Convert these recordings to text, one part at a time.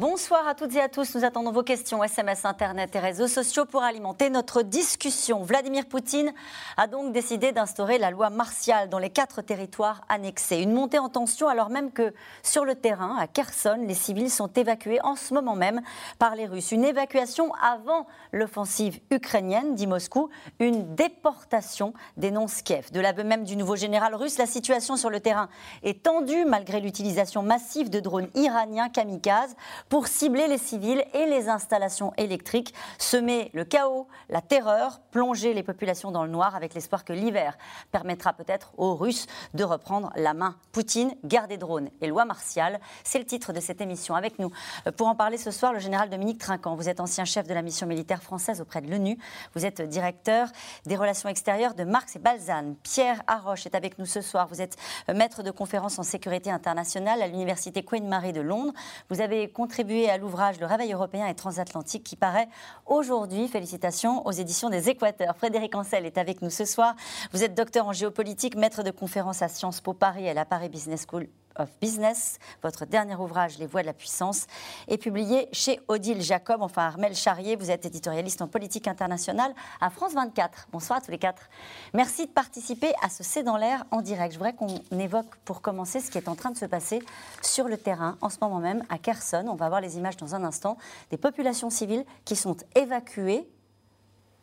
Bonsoir à toutes et à tous. Nous attendons vos questions, SMS, Internet et réseaux sociaux pour alimenter notre discussion. Vladimir Poutine a donc décidé d'instaurer la loi martiale dans les quatre territoires annexés. Une montée en tension alors même que sur le terrain, à Kherson, les civils sont évacués en ce moment même par les Russes. Une évacuation avant l'offensive ukrainienne, dit Moscou. Une déportation, dénonce Kiev. De l'aveu même du nouveau général russe, la situation sur le terrain est tendue malgré l'utilisation massive de drones iraniens kamikazes pour cibler les civils et les installations électriques, semer le chaos, la terreur, plonger les populations dans le noir avec l'espoir que l'hiver permettra peut-être aux Russes de reprendre la main. Poutine, guerre des drones et loi martiale, c'est le titre de cette émission. Avec nous, euh, pour en parler ce soir, le général Dominique Trinquant. Vous êtes ancien chef de la mission militaire française auprès de l'ONU. Vous êtes directeur des relations extérieures de Marx et Balzane. Pierre Haroche est avec nous ce soir. Vous êtes euh, maître de conférences en sécurité internationale à l'université Queen Mary de Londres. Vous avez contribué à l'ouvrage Le Réveil européen et transatlantique qui paraît aujourd'hui. Félicitations aux éditions des Équateurs. Frédéric Ancel est avec nous ce soir. Vous êtes docteur en géopolitique, maître de conférences à Sciences Po Paris et à la Paris Business School of Business. Votre dernier ouvrage, Les voies de la puissance, est publié chez Odile Jacob, enfin Armel Charrier. Vous êtes éditorialiste en politique internationale à France 24. Bonsoir à tous les quatre. Merci de participer à ce C'est dans l'air en direct. Je voudrais qu'on évoque pour commencer ce qui est en train de se passer sur le terrain en ce moment même à Kherson. On va voir les images dans un instant des populations civiles qui sont évacuées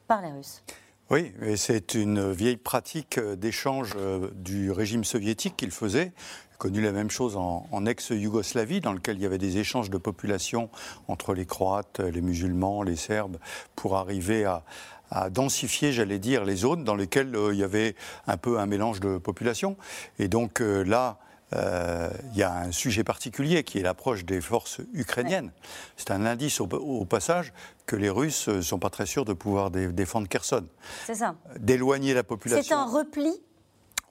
par les Russes. Oui, c'est une vieille pratique d'échange euh, du régime soviétique qu'il faisait connu la même chose en, ex-Yougoslavie, dans lequel il y avait des échanges de population entre les Croates, les musulmans, les Serbes, pour arriver à, densifier, j'allais dire, les zones dans lesquelles euh, il y avait un peu un mélange de population. Et donc euh, là, euh, il y a un sujet particulier qui est l'approche des forces ukrainiennes. C'est un indice au, passage que les Russes ne sont pas très sûrs de pouvoir défendre Kherson. C'est ça. D'éloigner la population. C'est un repli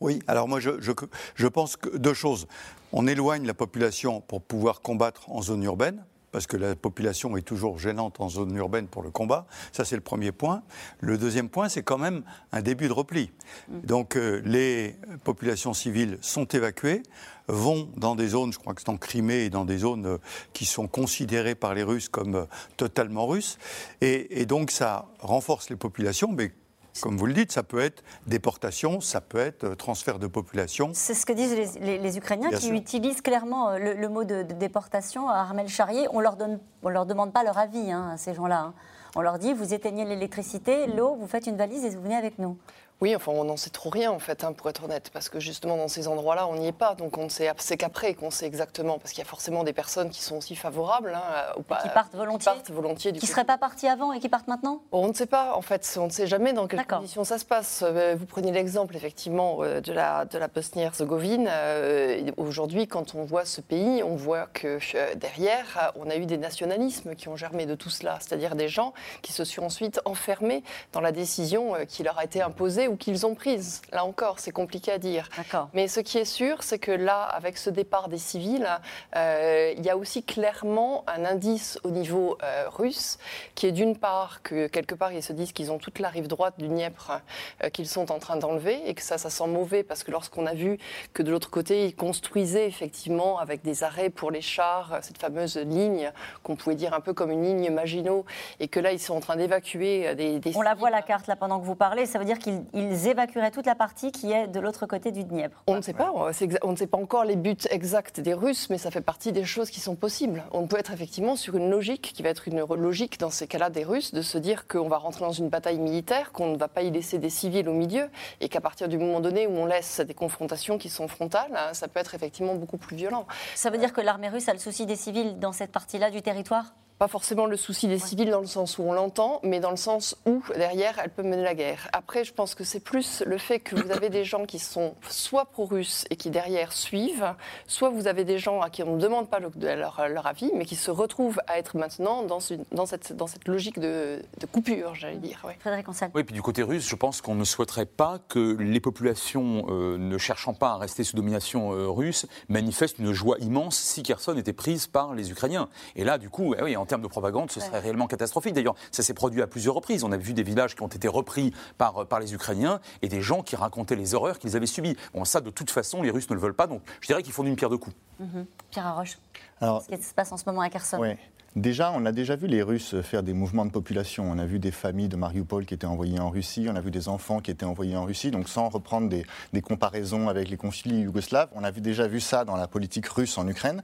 oui, alors moi je, je, pense que deux choses. On éloigne la population pour pouvoir combattre en zone urbaine, parce que la population est toujours gênante en zone urbaine pour le combat. Ça, c'est le premier point. Le deuxième point, c'est quand même un début de repli. Mm. Donc, euh, les populations civiles sont évacuées, vont dans des zones, je crois que c'est en Crimée, et dans des zones euh, qui sont considérées par les Russes comme euh, totalement russes. Et, et donc, ça renforce les populations, mais comme vous le dites, ça peut être déportation, ça peut être euh, transfert de population. C'est ce que disent les, Ukrainiens qui utilisent clairement euh, le, mot de, déportation à Armel Charrier. On leur leur demande pas leur avis hein, à ces gens-là. Hein. On leur dit vous éteignez l'électricité, l'eau, vous faites une valise et vous venez avec nous. Oui, enfin, on n'en sait trop rien, en fait, hein, pour être honnête, parce que justement, dans ces endroits-là, on n'y est pas. Donc, on ne sait, c'est qu'après qu'on sait exactement, parce qu'il y a forcément des personnes qui sont aussi favorables, hein, ou pas, qui partent volontiers, qui, partent volontiers, qui ne seraient pas partis avant et qui partent maintenant? On ne sait pas, en fait, on ne sait jamais dans quelles conditions ça se passe. Euh, vous prenez l'exemple, effectivement, euh, de la, de la Bosnie-Herzégovine. Euh, aujourd'hui, quand on voit ce pays, on voit que derrière, on a eu des nationalismes qui ont germé de tout cela, c'est-à-dire des gens qui se sont ensuite enfermés dans la décision qui leur a été imposée ou qu'ils ont prise. Là encore, c'est compliqué à dire. Mais ce qui est sûr, c'est que là, avec ce départ des civils, euh, il y a aussi clairement un indice au niveau euh, russe, qui est d'une part que quelque part ils se disent qu'ils ont toute la rive droite du Dniepr euh, qu'ils sont en train d'enlever, et que ça, ça sent mauvais parce que lorsqu'on a vu que de l'autre côté, ils construisaient effectivement avec des arrêts pour les chars, cette fameuse ligne qu'on pouvait dire un peu comme une ligne Maginot, et que là, ils sont en train d'évacuer des, On la voit la carte là pendant que vous parlez, ça veut dire qu'ils évacuerait toute la partie qui est de l'autre côté du Dniepr. On ne sait pas, on ne sait pas encore les buts exacts des Russes, mais ça fait partie des choses qui sont possibles. On peut être effectivement sur une logique qui va être une logique dans ces cas-là des Russes, de se dire qu'on va rentrer dans une bataille militaire, qu'on ne va pas y laisser des civils au milieu, et qu'à partir du moment donné où on laisse des confrontations qui sont frontales, hein, ça peut être effectivement beaucoup plus violent. Ça veut dire que l'armée russe a le souci des civils dans cette partie-là du territoire? Pas forcément le souci des civils dans le sens où on l'entend, mais dans le sens où derrière elle peut mener la guerre. Après, je pense que c'est plus le fait que vous avez des gens qui sont soit pro-russes et qui derrière suivent, soit vous avez des gens à qui on ne demande pas leur, avis, mais qui se retrouvent à être maintenant dans, une, dans, cette, dans cette logique de, coupure, j'allais dire. Frédéric Ansel. Oui, puis du côté russe, je pense qu'on ne souhaiterait pas que les populations euh, ne cherchant pas à rester sous domination euh, russe manifestent une joie immense si Kherson était prise par les Ukrainiens. Et là, du coup, eh oui, en termes de propagande, ce serait réellement catastrophique. D'ailleurs, ça s'est produit à plusieurs reprises. On a vu des villages qui ont été repris par, par les Ukrainiens et des gens qui racontaient les horreurs qu'ils avaient subies. Bon, ça, de toute façon, les Russes ne le veulent pas. Donc, je dirais qu'ils font d'une pierre deux coups. Mhm. Pierre Arroche. Alors, ce qui se passe en ce moment à Kherson? Déjà, on a déjà vu les Russes faire des mouvements de population. On a vu des familles de Mariupol qui étaient envoyées en Russie, on a vu des enfants qui étaient envoyés en Russie. Donc, sans reprendre des, comparaisons avec les conflits yougoslaves, on a déjà vu ça dans la politique russe en Ukraine.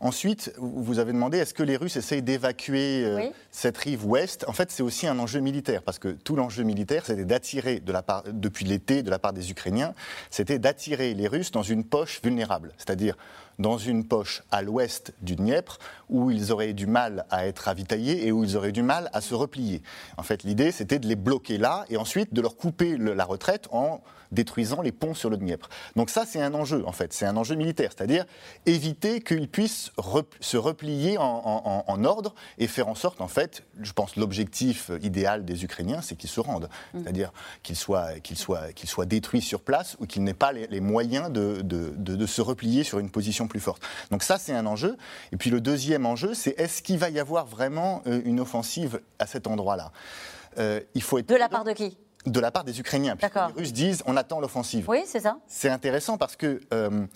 Ensuite, vous avez demandé est-ce que les Russes essayent d'évacuer euh, cette rive ouest? En fait, c'est aussi un enjeu militaire, parce que tout l'enjeu militaire, c'était d'attirer, de la part, depuis l'été, de la part des Ukrainiens, c'était d'attirer les Russes dans une poche vulnérable, c'est-à-dire dans une poche à l'ouest du Dniepr, où ils auraient du mal à être ravitaillés et où ils auraient du mal à se replier. En fait, l'idée, c'était de les bloquer là et ensuite de leur couper la retraite en détruisant les ponts sur le Dniepr. Donc ça, c'est un enjeu, en fait. C'est un enjeu militaire, c'est-à-dire éviter qu'ils puissent se replier en, ordre et faire en sorte, en fait, je pense l'objectif idéal des Ukrainiens, c'est qu'ils se rendent. Mm. C'est-à-dire qu'ils soient, qu'ils soient, qu'ils soient détruits sur place ou qu'ils n'aient pas les, moyens de, de, se replier sur une position plus forte. Donc ça, c'est un enjeu. Et puis le deuxième enjeu, c'est est-ce qu'il va y avoir vraiment euh, une offensive à cet endroit-là? Euh, il faut être... De la part de qui? De la part des Ukrainiens. Puisque les Russes disent on attend l'offensive. Oui, c'est ça. C'est intéressant parce que euh,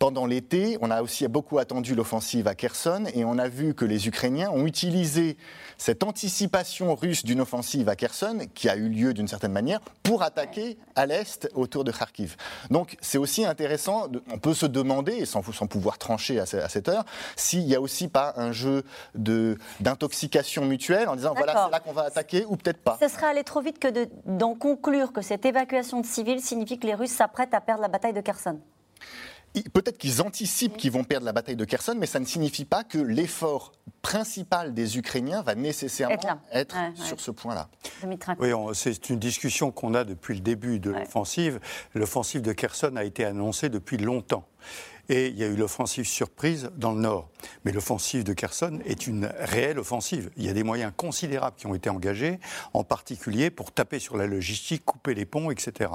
pendant l'été, on a aussi beaucoup attendu l'offensive à Kherson et on a vu que les Ukrainiens ont utilisé cette anticipation russe d'une offensive à Kherson, qui a eu lieu d'une certaine manière, pour attaquer à l'est autour de Kharkiv. Donc c'est aussi intéressant, on peut se demander, sans pouvoir trancher à, cette heure, s'il n'y a aussi pas un jeu d'intoxication mutuelle en disant voilà c'est là qu'on va attaquer ou peut-être pas. Ce serait aller trop vite que d'en conclure que cette évacuation de civils signifie que les Russes s'apprêtent à perdre la bataille de Kherson. Peut-être qu'ils anticipent qu'ils vont perdre la bataille de Kherson, mais ça ne signifie pas que l'effort principal des Ukrainiens va nécessairement être, sur ce point-là. Oui, c'est une discussion qu'on a depuis le début de l'offensive. L'offensive de Kherson a été annoncée depuis longtemps. Et il y a eu l'offensive surprise dans le nord. Mais l'offensive de Kherson est une réelle offensive. Il y a des moyens considérables qui ont été engagés, en particulier pour taper sur la logistique, couper les ponts, etc.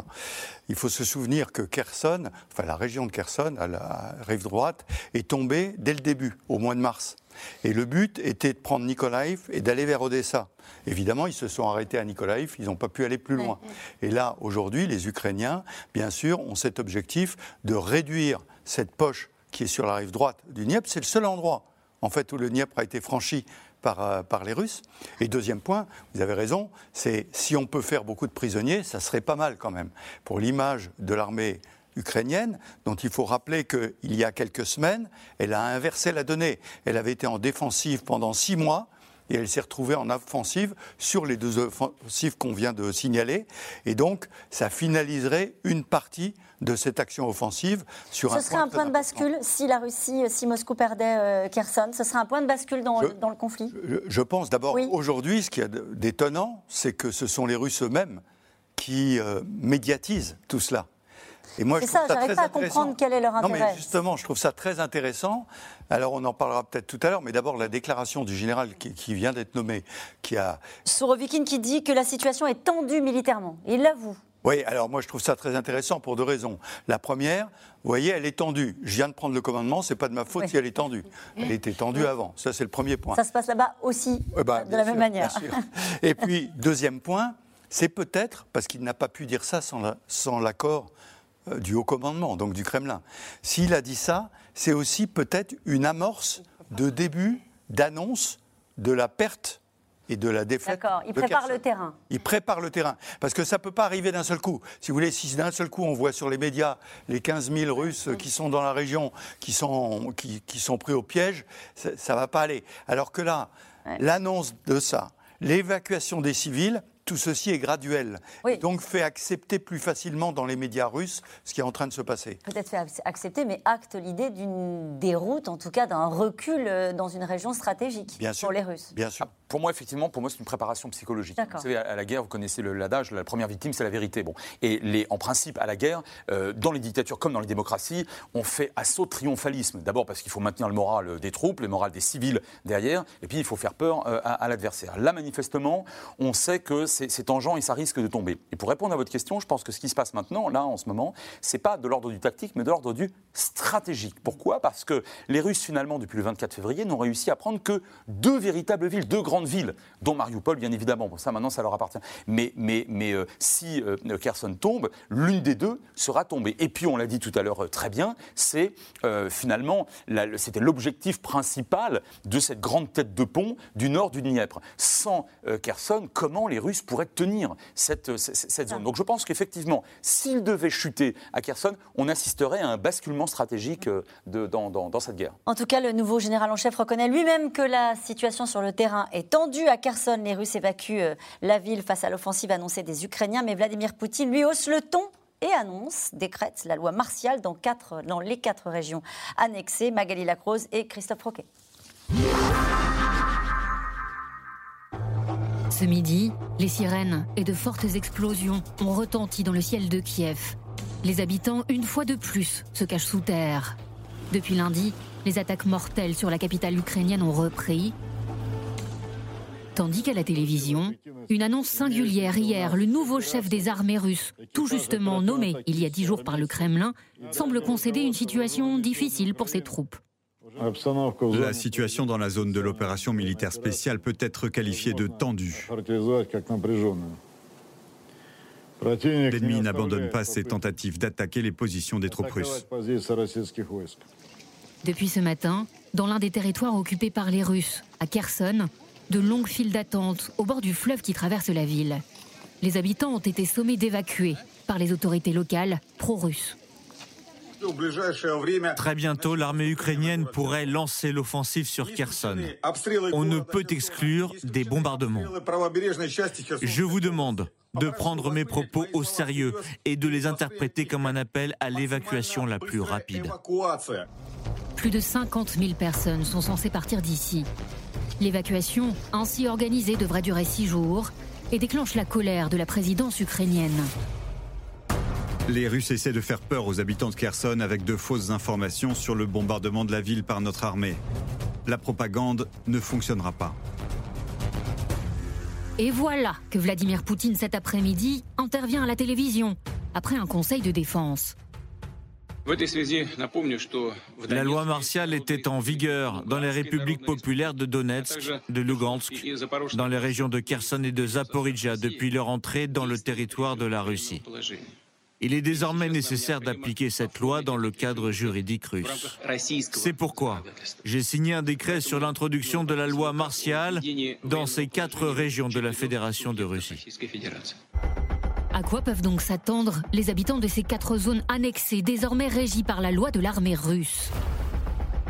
Il faut se souvenir que Kherson, enfin la région de Kherson, à la rive droite, est tombée dès le début, au mois de mars. Et le but était de prendre Nikolaïv et d'aller vers Odessa. Évidemment, ils se sont arrêtés à Nikolaïv, ils n'ont pas pu aller plus loin. Et là, aujourd'hui, les Ukrainiens, bien sûr, ont cet objectif de réduire cette poche qui est sur la rive droite du Dniepr, c'est le seul endroit en fait où le Dniepr a été franchi par, euh, par, les Russes. Et deuxième point, vous avez raison, c'est si on peut faire beaucoup de prisonniers, ça serait pas mal quand même pour l'image de l'armée ukrainienne, dont il faut rappeler qu'il y a quelques semaines, elle a inversé la donnée. Elle avait été en défensive pendant six mois et elle s'est retrouvée en offensive sur les deux offensives qu'on vient de signaler. Et donc, ça finaliserait une partie de cette action offensive sur Ce serait un point de bascule si la Russie, si Moscou perdait euh, Kherson Ce serait un point de bascule dans, dans le conflit Je, pense d'abord, aujourd'hui, ce qui est d'étonnant, c'est que ce sont les Russes eux-mêmes qui euh, médiatisent tout cela. Et moi, je ça, j'arrive pas à comprendre quel est leur intérêt. Non, mais justement, je trouve ça très intéressant. Alors, on en parlera peut-être tout à l'heure, mais d'abord, la déclaration du général qui, vient d'être nommé, qui a... Sourovikine qui dit que la situation est tendue militairement. Il l'avoue. Oui, alors moi je trouve ça très intéressant pour deux raisons. La première, vous voyez, elle est tendue. Je viens de prendre le commandement, c'est pas de ma faute si elle est tendue. Elle était tendue avant. Ça, c'est le premier point. Ça se passe là-bas aussi, bah, de la même manière. Et puis, deuxième point, c'est peut-être, parce qu'il n'a pas pu dire ça sans l'accord euh, du haut commandement, donc du Kremlin. S'il a dit ça, c'est aussi peut-être une amorce de début, d'annonce de la perte et de la défaite. D'accord, il prépare le terrain. Il prépare le terrain. Parce que ça ne peut pas arriver d'un seul coup. Si vous voulez, si d'un seul coup on voit sur les médias les 15 000 Russes qui sont dans la région, qui sont, qui, sont pris au piège, ça ne va pas aller. Alors que là, l'annonce de ça, l'évacuation des civils, tout ceci est graduel. donc fait accepter plus facilement dans les médias russes ce qui est en train de se passer. Peut-être fait accepter, mais acte l'idée d'une déroute, en tout cas d'un recul euh, dans une région stratégique pour les Russes. Bien sûr. Pour moi, effectivement, pour moi, c'est une préparation psychologique. Vous savez, à la guerre, vous connaissez l'adage, la première victime, c'est la vérité. Bon. Et les, en principe, à la guerre, euh, dans les dictatures comme dans les démocraties, on fait assaut triomphalisme. D'abord parce qu'il faut maintenir le moral des troupes, le moral des civils derrière, et puis il faut faire peur euh, à, l'adversaire. Là, manifestement, on sait que c'est tangent et ça risque de tomber. Et pour répondre à votre question, je pense que ce qui se passe maintenant, là, en ce moment, c'est pas de l'ordre du tactique, mais de l'ordre du stratégique. Pourquoi? Parce que les Russes, finalement, depuis le 24 février, n'ont réussi à prendre que deux véritables villes, deux grandes villes, dont Mariupol, bien évidemment. Bon, ça, maintenant, ça leur appartient. Mais, mais, mais euh, si euh, Kherson tombe, l'une des deux sera tombée. Et puis, on l'a dit tout à l'heure euh, très bien, c'est finalement, c'était l'objectif principal de cette grande tête de pont du nord du Dniepr. Sans Kherson, comment les Russes pourraient tenir cette, cette zone? Donc, je pense qu'effectivement, s'ils devaient chuter à Kherson, on assisterait à un basculement stratégique de, dans, dans, dans cette guerre. En tout cas, le nouveau général en chef reconnaît lui-même que la situation sur le terrain est tendue. À Kherson, les Russes évacuent euh, la ville face à l'offensive annoncée des Ukrainiens, mais Vladimir Poutine lui hausse le ton et annonce, décrète la loi martiale dans les quatre régions annexées, Magali Lacrose et Christophe Roquet. Ce midi, les sirènes et de fortes explosions ont retenti dans le ciel de Kiev. Les habitants, une fois de plus, se cachent sous terre. Depuis lundi, les attaques mortelles sur la capitale ukrainienne ont repris. Tandis qu'à la télévision, une annonce singulière hier, le nouveau chef des armées russes, tout justement nommé il y a dix jours par le Kremlin, semble concéder une situation difficile pour ses troupes. La situation dans la zone de l'opération militaire spéciale peut être qualifiée de tendue. L'ennemi n'abandonne pas ses tentatives d'attaquer les positions des troupes russes. Depuis ce matin, dans l'un des territoires occupés par les Russes, à Kherson, de longues files d'attente au bord du fleuve qui traverse la ville. Les habitants ont été sommés d'évacuer par les autorités locales pro-russes. Très bientôt, l'armée ukrainienne pourrait lancer l'offensive sur Kherson. On ne peut exclure des bombardements. Je vous demande de prendre mes propos au sérieux et de les interpréter comme un appel à l'évacuation la plus rapide. Plus de 50 000 personnes sont censées partir d'ici. L'évacuation, ainsi organisée, devrait durer six jours et déclenche la colère de la présidence ukrainienne. Les Russes essaient de faire peur aux habitants de Kherson avec de fausses informations sur le bombardement de la ville par notre armée. La propagande ne fonctionnera pas. Et voilà que Vladimir Poutine cet après-midi intervient à la télévision après un conseil de défense. La loi martiale était en vigueur dans les républiques populaires de Donetsk, de Lugansk, dans les régions de Kherson et de Zaporizhia depuis leur entrée dans le territoire de la Russie. Il est désormais nécessaire d'appliquer cette loi dans le cadre juridique russe. C'est pourquoi j'ai signé un décret sur l'introduction de la loi martiale dans ces quatre régions de la Fédération de Russie. À quoi peuvent donc s'attendre les habitants de ces quatre zones annexées, désormais régies par la loi de l'armée russe?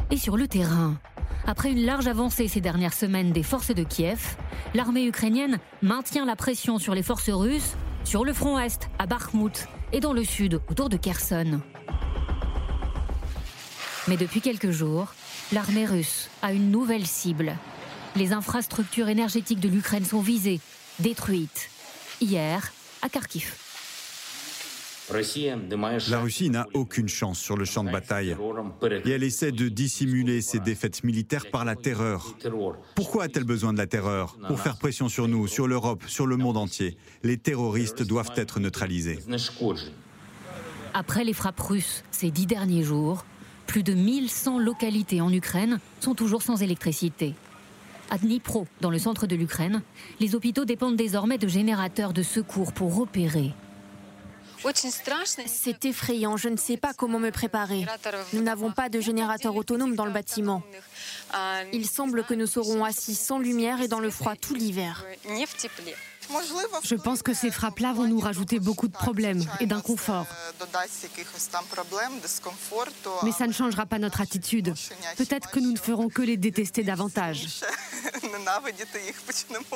Et sur le terrain, après une large avancée ces dernières semaines des forces de Kiev, l'armée ukrainienne maintient la pression sur les forces russes sur le front est, à Bakhmut, et dans le sud, autour de Kherson. Mais depuis quelques jours, l'armée russe a une nouvelle cible. Les infrastructures énergétiques de l'Ukraine sont visées, détruites. Hier, à Kharkiv. La Russie n'a aucune chance sur le champ de bataille et elle essaie de dissimuler ses défaites militaires par la terreur. Pourquoi a-t-elle besoin de la terreur Pour faire pression sur nous, sur l'Europe, sur le monde entier? Les terroristes doivent être neutralisés. Après les frappes russes ces dix derniers jours, plus de 1100 localités en Ukraine sont toujours sans électricité. À Dnipro, dans le centre de l'Ukraine, les hôpitaux dépendent désormais de générateurs de secours pour opérer. C'est effrayant, je ne sais pas comment me préparer. Nous n'avons pas de générateur autonome dans le bâtiment. Il semble que nous serons assis sans lumière et dans le froid tout l'hiver. Je pense que ces frappes-là vont nous rajouter beaucoup de problèmes et d'inconfort. Mais ça ne changera pas notre attitude. Peut-être que nous ne ferons que les détester davantage.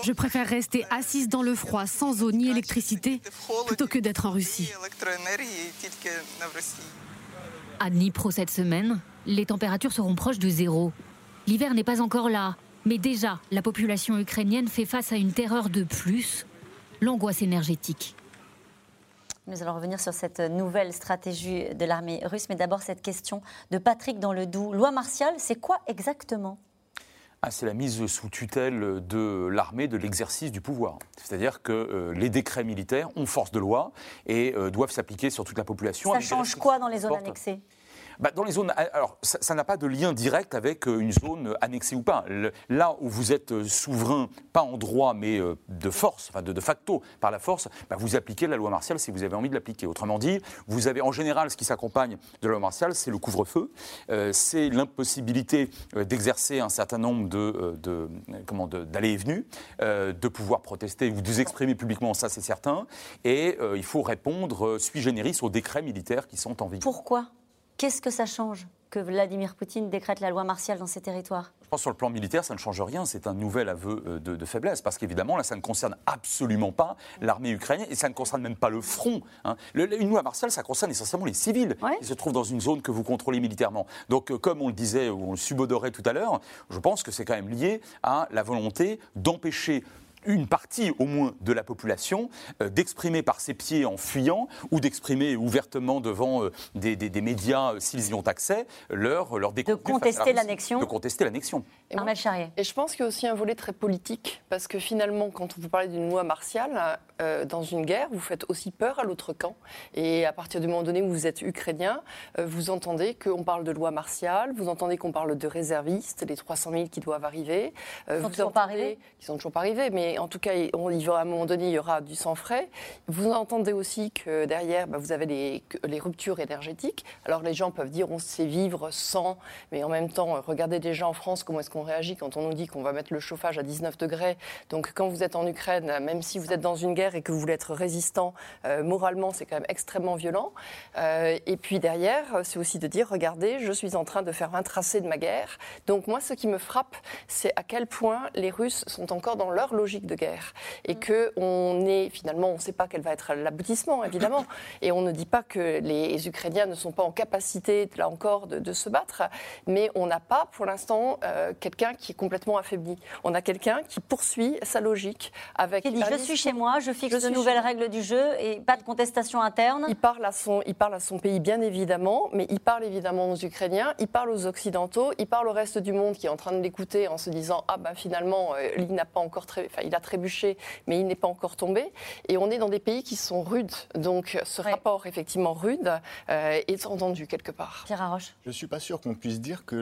Je préfère rester assise dans le froid, sans eau ni électricité, plutôt que d'être en Russie. À Dnipro cette semaine, les températures seront proches de zéro. L'hiver n'est pas encore là, Mais déjà, la population ukrainienne fait face à une terreur de plus, l'angoisse énergétique. Nous allons revenir sur cette nouvelle stratégie de l'armée russe, mais d'abord cette question de Patrick dans le Doubs. Loi martiale, c'est quoi exactement? Ah, c'est la mise sous tutelle de l'armée de l'exercice du pouvoir. C'est-à-dire que euh, les décrets militaires ont force de loi et euh, doivent s'appliquer sur toute la population. Ça change quoi dans les zones annexées? Bah, dans les zones, alors ça n'a pas de lien direct avec euh, une zone annexée ou pas. là où vous êtes euh, souverain, pas en droit, mais euh, de force, enfin de, facto par la force, bah, vous appliquez la loi martiale si vous avez envie de l'appliquer. Autrement dit, vous avez en général ce qui s'accompagne de la loi martiale, c'est le couvre-feu, c'est l'impossibilité d'exercer un certain nombre de, comment d'aller et venues, de pouvoir protester ou de vous exprimer publiquement, ça c'est certain, et il faut répondre sui generis aux décrets militaires qui sont en vigueur. Pourquoi? Qu'est-ce que ça change que Vladimir Poutine décrète la loi martiale dans ces territoires? Je pense sur le plan militaire, ça ne change rien. C'est un nouvel aveu euh, de, faiblesse. Parce qu'évidemment, là, ça ne concerne absolument pas l'armée ukrainienne et ça ne concerne même pas le front. Hein. une loi martiale, ça concerne essentiellement les civils qui se trouvent dans une zone que vous contrôlez militairement. Donc, euh, comme on le disait ou on le subodorait tout à l'heure, je pense que c'est quand même lié à la volonté d'empêcher une partie au moins de la population euh, d'exprimer par ses pieds en fuyant ou d'exprimer ouvertement devant euh, des, médias euh, s'ils y ont accès leur, leur De contester l'annexion. De contester l'annexion. Et, et je pense qu'il y a aussi un volet très politique parce que finalement, quand vous parlez d'une loi martiale, dans une guerre, vous faites aussi peur à l'autre camp. Et à partir du moment donné où vous êtes ukrainien, vous entendez qu'on parle de loi martiale, vous entendez qu'on parle de réservistes, les 300 000 qui doivent arriver. Ils ne sont toujours pas arrivés Ils sont toujours pas arrivés, mais en tout cas, on, il à un moment donné, il y aura du sang frais. Vous entendez aussi que derrière, bah, vous avez les, les, ruptures énergétiques. Alors les gens peuvent dire on sait vivre sans, mais en même temps, regardez déjà en France comment est-ce qu'on réagit quand on nous dit qu'on va mettre le chauffage à 19 degrés. Donc quand vous êtes en Ukraine, même si vous êtes dans une guerre et que vous voulez être résistant, euh, moralement, c'est quand même extrêmement violent. Euh, et puis derrière, c'est aussi de dire regardez, je suis en train de faire un tracé de ma guerre. Donc moi, ce qui me frappe, c'est à quel point les Russes sont encore dans leur logique de guerre et mm. que on est finalement, on ne sait pas quel va être l'aboutissement évidemment, et on ne dit pas que les Ukrainiens ne sont pas en capacité là encore de, se battre, mais on n'a pas pour l'instant euh, quelqu'un qui est complètement affaibli. On a quelqu'un qui poursuit sa logique avec. Dit je suis chez moi, je fixe de nouvelles règles du jeu et pas de contestation interne. Il parle à son, il parle à son pays bien évidemment, mais il parle évidemment aux Ukrainiens, il parle aux Occidentaux, il parle au reste du monde qui est en train de l'écouter en se disant ah ben finalement euh, il n'a pas encore très, il a trébuché, mais il n'est pas encore tombé. Et on est dans des pays qui sont rudes. Donc ce rapport, effectivement rude, euh, est entendu quelque part. Pierre Arroche. Je ne suis pas sûr qu'on puisse dire que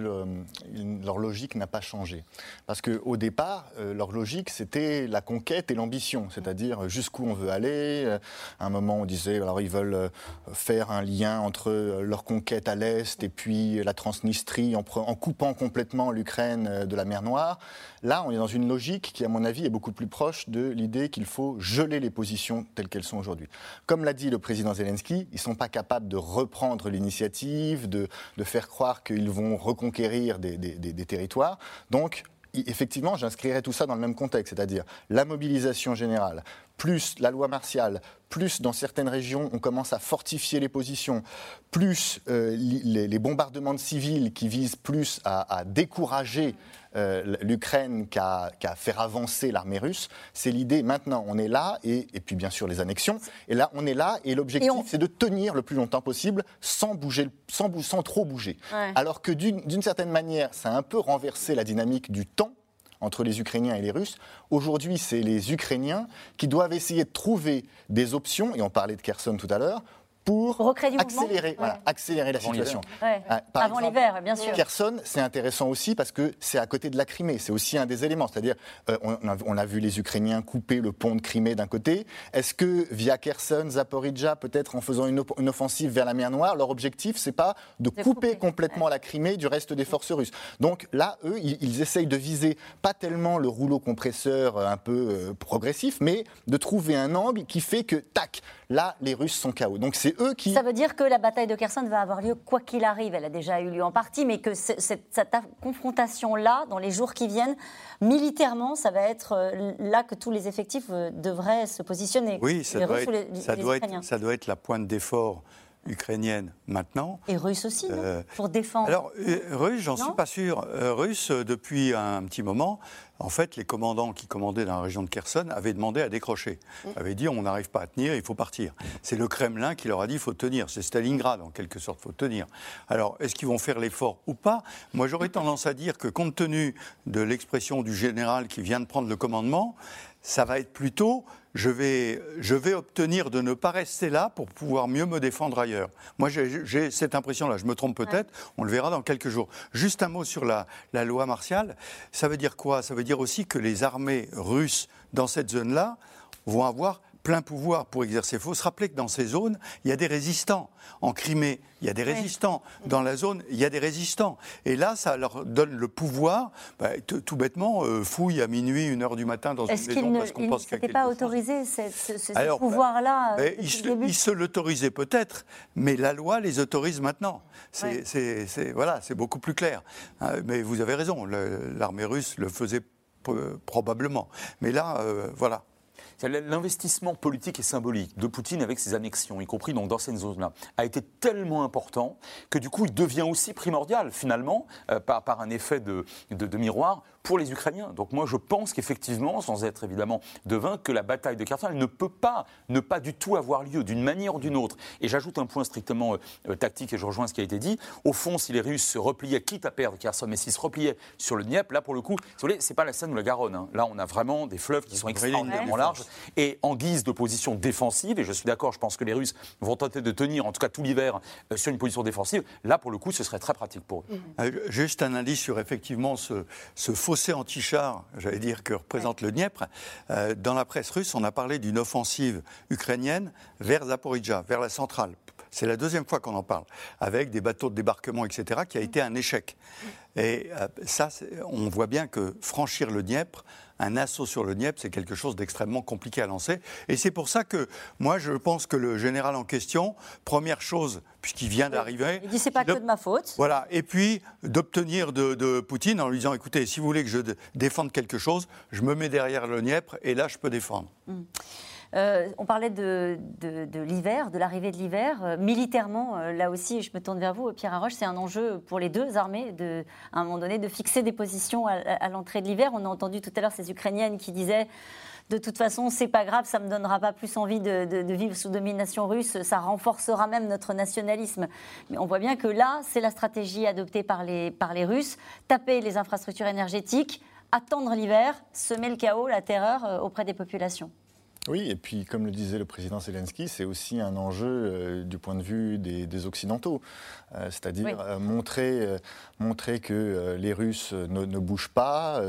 leur logique n'a pas changé. Parce qu'au départ, euh, leur logique, c'était la conquête et l'ambition, c'est-à-dire jusqu'où on veut aller. Euh, à un moment, on disait, alors ils veulent faire un lien entre leur conquête à l'Est et puis la Transnistrie en, en coupant complètement l'Ukraine de la mer Noire. Là, on est dans une logique qui, à mon avis, est beaucoup plus proche de l'idée qu'il faut geler les positions telles qu'elles sont aujourd'hui. Comme l'a dit le président Zelensky, ils ne sont pas capables de reprendre l'initiative, de, faire croire qu'ils vont reconquérir des, des territoires. Donc, effectivement, j'inscrirais tout ça dans le même contexte, c'est-à-dire la mobilisation générale, plus la loi martiale, plus dans certaines régions on commence à fortifier les positions, plus euh, les, bombardements de civils qui visent plus à, décourager euh, l'Ukraine qu'à faire avancer l'armée russe, c'est l'idée maintenant on est là et, puis bien sûr les annexions et là on est là et l'objectif c'est de tenir le plus longtemps possible sans bouger sans, sans trop bouger. Alors que d'une certaine manière ça a un peu renversé la dynamique du temps entre les Ukrainiens et les Russes. Aujourd'hui, c'est les Ukrainiens qui doivent essayer de trouver des options, et on parlait de Kherson tout à l'heure, pour accélérer, accélérer la situation. Ah, Avant l'hiver, bien sûr. Kherson, c'est intéressant aussi parce que c'est à côté de la Crimée. C'est aussi un des éléments. C'est-à-dire, euh, on, a, vu les Ukrainiens couper le pont de Crimée d'un côté. Est-ce que via Kherson, Zaporizhia, peut-être en faisant une, offensive vers la mer Noire, leur objectif, c'est pas de couper, complètement la Crimée du reste des forces russes. Donc là, eux, ils, essayent de viser pas tellement le rouleau compresseur euh, un peu euh, progressif, mais de trouver un angle qui fait que, tac, là, les Russes sont KO. Donc c'est ça veut dire que la bataille de Kherson va avoir lieu quoi qu'il arrive. Elle a déjà eu lieu en partie, mais que cette, confrontation-là, dans les jours qui viennent, militairement, ça va être euh, là que tous les effectifs euh, devraient se positionner. Oui, ça, doit être, ça, doit être, ça doit être la pointe d'effort ukrainienne maintenant. Et russe aussi, euh, pour défendre Alors, euh, russe, j'en suis pas sûr. Euh, russe, depuis un petit moment, en fait, les commandants qui commandaient dans la région de Kherson avaient demandé à décrocher. Ils avaient dit on n'arrive pas à tenir, il faut partir. C'est le Kremlin qui leur a dit il faut tenir. C'est Stalingrad, en quelque sorte, il faut tenir. Alors, est-ce qu'ils vont faire l'effort ou pas? Moi, j'aurais tendance à dire que, compte tenu de l'expression du général qui vient de prendre le commandement, ça va être plutôt je vais, je vais obtenir de ne pas rester là pour pouvoir mieux me défendre ailleurs. Moi, j'ai cette impression-là. Je me trompe peut-être, on le verra dans quelques jours. Juste un mot sur la, la loi martiale. Ça veut dire quoi? Ça veut dire aussi que les armées russes dans cette zone-là vont avoir plein pouvoir pour exercer. Il faut se rappeler que dans ces zones, il y a des résistants. En Crimée, il y a des résistants. Dans la zone, il y a des résistants. Et là, ça leur donne le pouvoir, bah, tout bêtement, euh, fouille à minuit, une heure du matin dans une maison parce qu'on pense qu'il pas autorisé ce, bah, pouvoir-là bah, Ils se l'autorisaient peut-être, mais la loi les autorise maintenant. C'est voilà, beaucoup plus clair. Hein, mais vous avez raison, l'armée russe le faisait probablement. Mais là, euh, voilà. L'investissement politique et symbolique de Poutine avec ses annexions, y compris donc dans cette zone-là, a été tellement important que du coup il devient aussi primordial finalement, euh, par, un effet de miroir, pour les Ukrainiens. Donc moi, je pense qu'effectivement, sans être évidemment devin, que la bataille de Kherson ne peut pas ne pas du tout avoir lieu d'une manière ou d'une autre. Et j'ajoute un point strictement euh, euh, tactique, et je rejoins ce qui a été dit. Au fond, si les Russes se repliaient, quitte à perdre Kherson, mais s'ils se repliaient sur le Dniepr, là, pour le coup, vous c'est pas la Seine ou la Garonne. Hein. Là, on a vraiment des fleuves qui sont extrêmement larges. Et en guise de position défensive, et je suis d'accord, je pense que les Russes vont tenter de tenir, en tout cas tout l'hiver, euh, sur une position défensive, là, pour le coup, ce serait très pratique pour eux. Juste un indice sur effectivement ce, ce faux anti-char, j'allais dire, que représente le Dniepr, euh, dans la presse russe, on a parlé d'une offensive ukrainienne vers Zaporizhia, vers la centrale. C'est la deuxième fois qu'on en parle, avec des bateaux de débarquement, etc., qui a été un échec. Et euh, ça, on voit bien que franchir le Dniepr, un assaut sur le Dniepr, c'est quelque chose d'extrêmement compliqué à lancer. Et c'est pour ça que moi, je pense que le général en question, première chose, puisqu'il vient d'arriver. Il dit c'est pas que de ma faute. Voilà. Et puis d'obtenir de, Poutine en lui disant écoutez, si vous voulez que je défende quelque chose, je me mets derrière le Dniepr et là, je peux défendre. Hum. Euh, on parlait de, l'hiver, de l'arrivée de l'hiver. Euh, militairement, euh, là aussi, je me tourne vers vous, Pierre Arroche, c'est un enjeu pour les deux armées, de, à un moment donné, de fixer des positions à, l'entrée de l'hiver. On a entendu tout à l'heure ces Ukrainiennes qui disaient de toute façon, c'est pas grave, ça me donnera pas plus envie de, vivre sous domination russe, ça renforcera même notre nationalisme. Mais on voit bien que là, c'est la stratégie adoptée par les Russes taper les infrastructures énergétiques, attendre l'hiver, semer le chaos, la terreur auprès des populations. Oui, et puis comme le disait le président Zelensky, c'est aussi un enjeu euh, du point de vue des, Occidentaux, euh, c'est-à-dire euh, montrer, montrer que les Russes ne, bougent pas,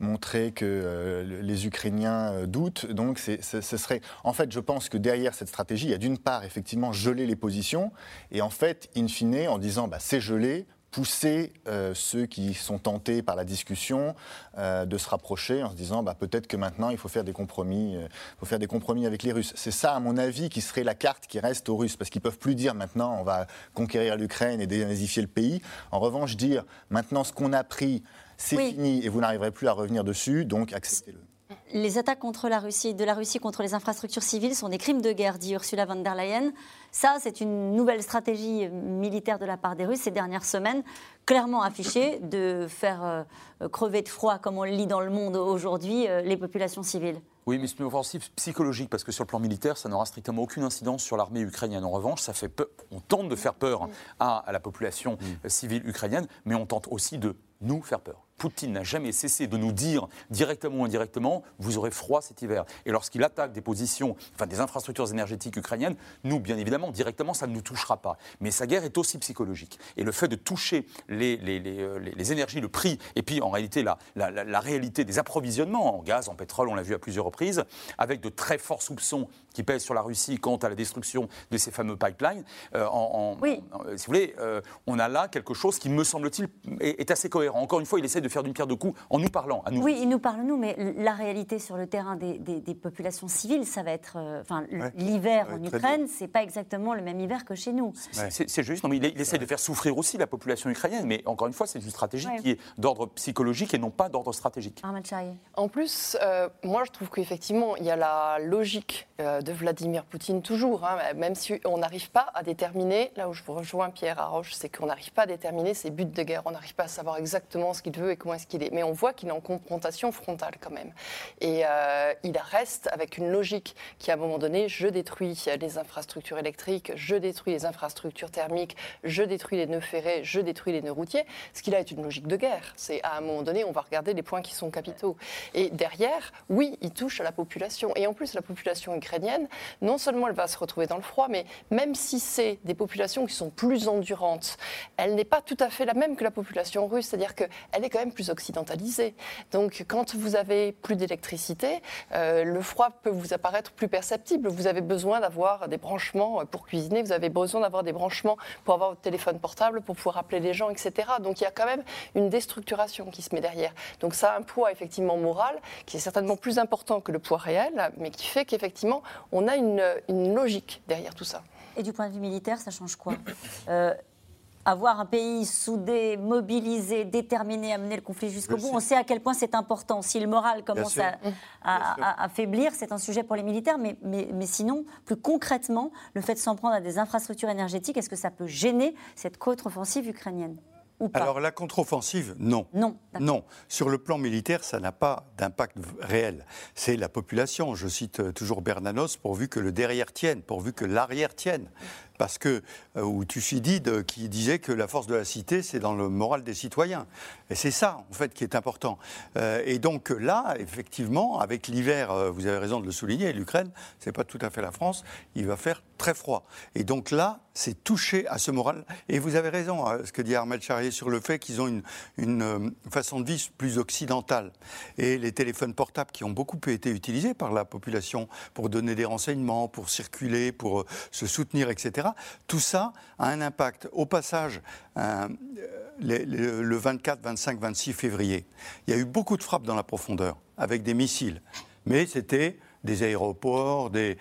montrer que les Ukrainiens doutent. Donc ce serait, en fait, je pense que derrière cette stratégie, il y a d'une part effectivement geler les positions, et en fait, in fine, en disant bah, c'est gelé, pousser euh, ceux qui sont tentés par la discussion euh, de se rapprocher en se disant bah, peut-être que maintenant il faut faire des compromis, euh, faut faire des compromis avec les Russes. C'est ça, à mon avis, qui serait la carte qui reste aux Russes, parce qu'ils peuvent plus dire maintenant on va conquérir l'Ukraine et dénazifier le pays. En revanche, dire maintenant ce qu'on a pris, c'est fini et vous n'arriverez plus à revenir dessus, donc acceptez-le. Les attaques contre la Russie, de la Russie contre les infrastructures civiles sont des crimes de guerre, dit Ursula von der Leyen. Ça, c'est une nouvelle stratégie militaire de la part des Russes ces dernières semaines, clairement affichée de faire euh, crever de froid, comme on le lit dans le monde aujourd'hui, euh, les populations civiles. Oui, mais c'est une offensive psychologique parce que sur le plan militaire, ça n'aura strictement aucune incidence sur l'armée ukrainienne. En revanche, ça fait peur. On tente de faire peur à, à la population mm. civile ukrainienne, mais on tente aussi de nous faire peur. Poutine n'a jamais cessé de nous dire, directement ou indirectement, vous aurez froid cet hiver. Et lorsqu'il attaque des positions, enfin des infrastructures énergétiques ukrainiennes, nous, bien évidemment, directement, ça ne nous touchera pas. Mais sa guerre est aussi psychologique. Et le fait de toucher les, les, les, euh, les énergies, le prix, et puis en réalité la, la, la, réalité des approvisionnements en gaz, en pétrole, on l'a vu à plusieurs reprises, avec de très forts soupçons qui pèsent sur la Russie quant à la destruction de ces fameux pipelines. Euh, en, oui. si vous voulez, euh, on a là quelque chose qui, me semble-t-il, est, est, assez cohérent. Encore une fois, il essaie de de faire d'une pierre deux coups en nous parlant. À nous. Oui, ils nous parlent, nous, mais la réalité sur le terrain des, populations civiles, ça va être. Euh, enfin, l'hiver en Ukraine, c'est pas exactement le même hiver que chez nous. C'est juste. Non, mais il, essaie de faire souffrir aussi la population ukrainienne, mais encore une fois, c'est une stratégie qui est d'ordre psychologique et non pas d'ordre stratégique. En plus, euh, moi, je trouve qu'effectivement, il y a la logique euh, de Vladimir Poutine toujours, hein, même si on n'arrive pas à déterminer, là où je vous rejoins Pierre Arroche, c'est qu'on n'arrive pas à déterminer ses buts de guerre, on n'arrive pas à savoir exactement ce qu'il veut comment est-ce qu'il est. Mais on voit qu'il est en confrontation frontale quand même. Et euh, il reste avec une logique qui, à un moment donné, je détruis les infrastructures électriques, je détruis les infrastructures thermiques, je détruis les nœuds ferrés, je détruis les nœuds routiers. Ce qu'il a est une logique de guerre. C'est à un moment donné, on va regarder les points qui sont capitaux. Et derrière, oui, il touche à la population. Et en plus, la population ukrainienne, non seulement elle va se retrouver dans le froid, mais même si c'est des populations qui sont plus endurantes, elle n'est pas tout à fait la même que la population russe, c'est-à-dire qu'elle est quand même plus occidentalisée. Donc quand vous avez plus d'électricité, euh, le froid peut vous apparaître plus perceptible. Vous avez besoin d'avoir des branchements pour cuisiner, vous avez besoin d'avoir des branchements pour avoir votre téléphone portable, pour pouvoir appeler les gens, etc. Donc il y a quand même une déstructuration qui se met derrière. Donc ça a un poids effectivement moral qui est certainement plus important que le poids réel, mais qui fait qu'effectivement on a une, une logique derrière tout ça. Et du point de vue militaire, ça change quoi? Euh, avoir un pays soudé, mobilisé, déterminé à mener le conflit jusqu'au bout, on sait à quel point c'est important. Si le moral commence à, affaiblir, c'est un sujet pour les militaires, mais, mais, mais, sinon, plus concrètement, le fait de s'en prendre à des infrastructures énergétiques, est-ce que ça peut gêner cette contre-offensive ukrainienne alors la contre-offensive, non. Non. Non. Sur le plan militaire, ça n'a pas d'impact réel. C'est la population. Je cite euh, toujours Bernanos, pourvu que le derrière tienne, pourvu que l'arrière tienne. Parce que, euh, ou Thucydide qui disait que la force de la cité, c'est dans le moral des citoyens. Et c'est ça, en fait, qui est important. Euh, et donc là, effectivement, avec l'hiver, vous avez raison de le souligner, l'Ukraine, c'est pas tout à fait la France, il va faire très froid. Et donc là, c'est touché à ce moral. Et vous avez raison, hein, ce que dit Armel Charrier sur le fait qu'ils ont une, euh, façon de vie plus occidentale. Et les téléphones portables qui ont beaucoup été utilisés par la population pour donner des renseignements, pour circuler, pour euh, se soutenir, etc. Tout ça a un impact. Au passage, euh, le 24, 25, 26 février, il y a eu beaucoup de frappes dans la profondeur avec des missiles. Mais c'était des aéroports, des,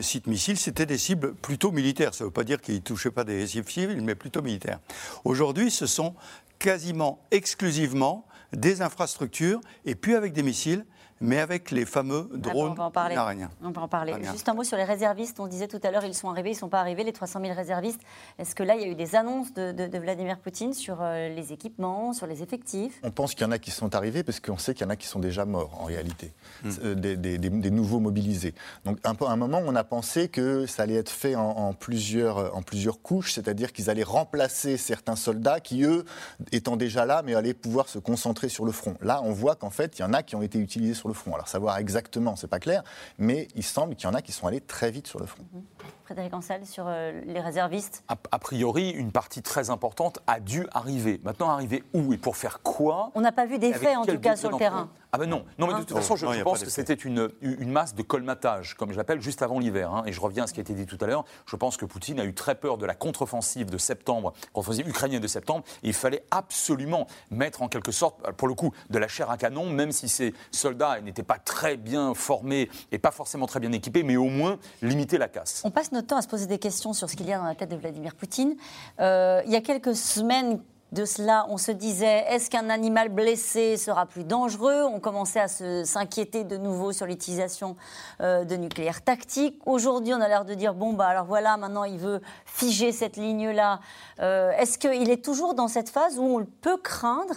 sites missiles, c'était des cibles plutôt militaires. Ça ne veut pas dire qu'ils ne touchaient pas des cibles civiles, mais plutôt militaires. Aujourd'hui, ce sont quasiment exclusivement des infrastructures, et puis avec des missiles, mais avec les fameux ah drones on va en parler. On va en parler. Juste un mot sur les réservistes. On disait tout à l'heure, ils sont arrivés, ils ne sont pas arrivés, les 300 000 réservistes. Est-ce que là, il y a eu des annonces de, Vladimir Poutine sur euh, les équipements, sur les effectifs? On pense qu'il y en a qui sont arrivés parce qu'on sait qu'il y en a qui sont déjà morts, en réalité, hmm. euh, des, nouveaux mobilisés. Donc, un peu, à un moment, on a pensé que ça allait être fait en, plusieurs, en plusieurs couches, c'est-à-dire qu'ils allaient remplacer certains soldats qui, eux, étant déjà là, mais allaient pouvoir se concentrer sur le front. Là, on voit qu'en fait, il y en a qui ont été utilisés sur le Alors savoir exactement, c'est pas clair, mais il semble qu'il y en a qui sont allés très vite sur le front. Mhm. Frédéric Ansel, sur euh, les réservistes a, priori, une partie très importante a dû arriver. Maintenant, arriver où et pour faire quoi? On n'a pas vu d'effet, en tout cas, sur le terrain. Ah ben non, non mais de toute façon, je, pense que c'était une, une, masse de colmatage, comme je l'appelle, juste avant l'hiver. Hein. Et je reviens à ce qui a été dit tout à l'heure. Je pense que Poutine a eu très peur de la contre-offensive de septembre, contre-offensive ukrainienne de septembre. Et il fallait absolument mettre en quelque sorte, pour le coup, de la chair à canon, même si ces soldats n'étaient pas très bien formés et pas forcément très bien équipés, mais au moins limiter la casse. On passe notre temps à se poser des questions sur ce qu'il y a dans la tête de Vladimir Poutine. Euh, il y a quelques semaines de cela, on se disait est-ce qu'un animal blessé sera plus dangereux? On commençait à s'inquiéter de nouveau sur l'utilisation euh, de nucléaire tactique. Aujourd'hui, on a l'air de dire bon, bah alors voilà, maintenant il veut figer cette ligne-là. Euh, est-ce qu'il est toujours dans cette phase où on peut craindre,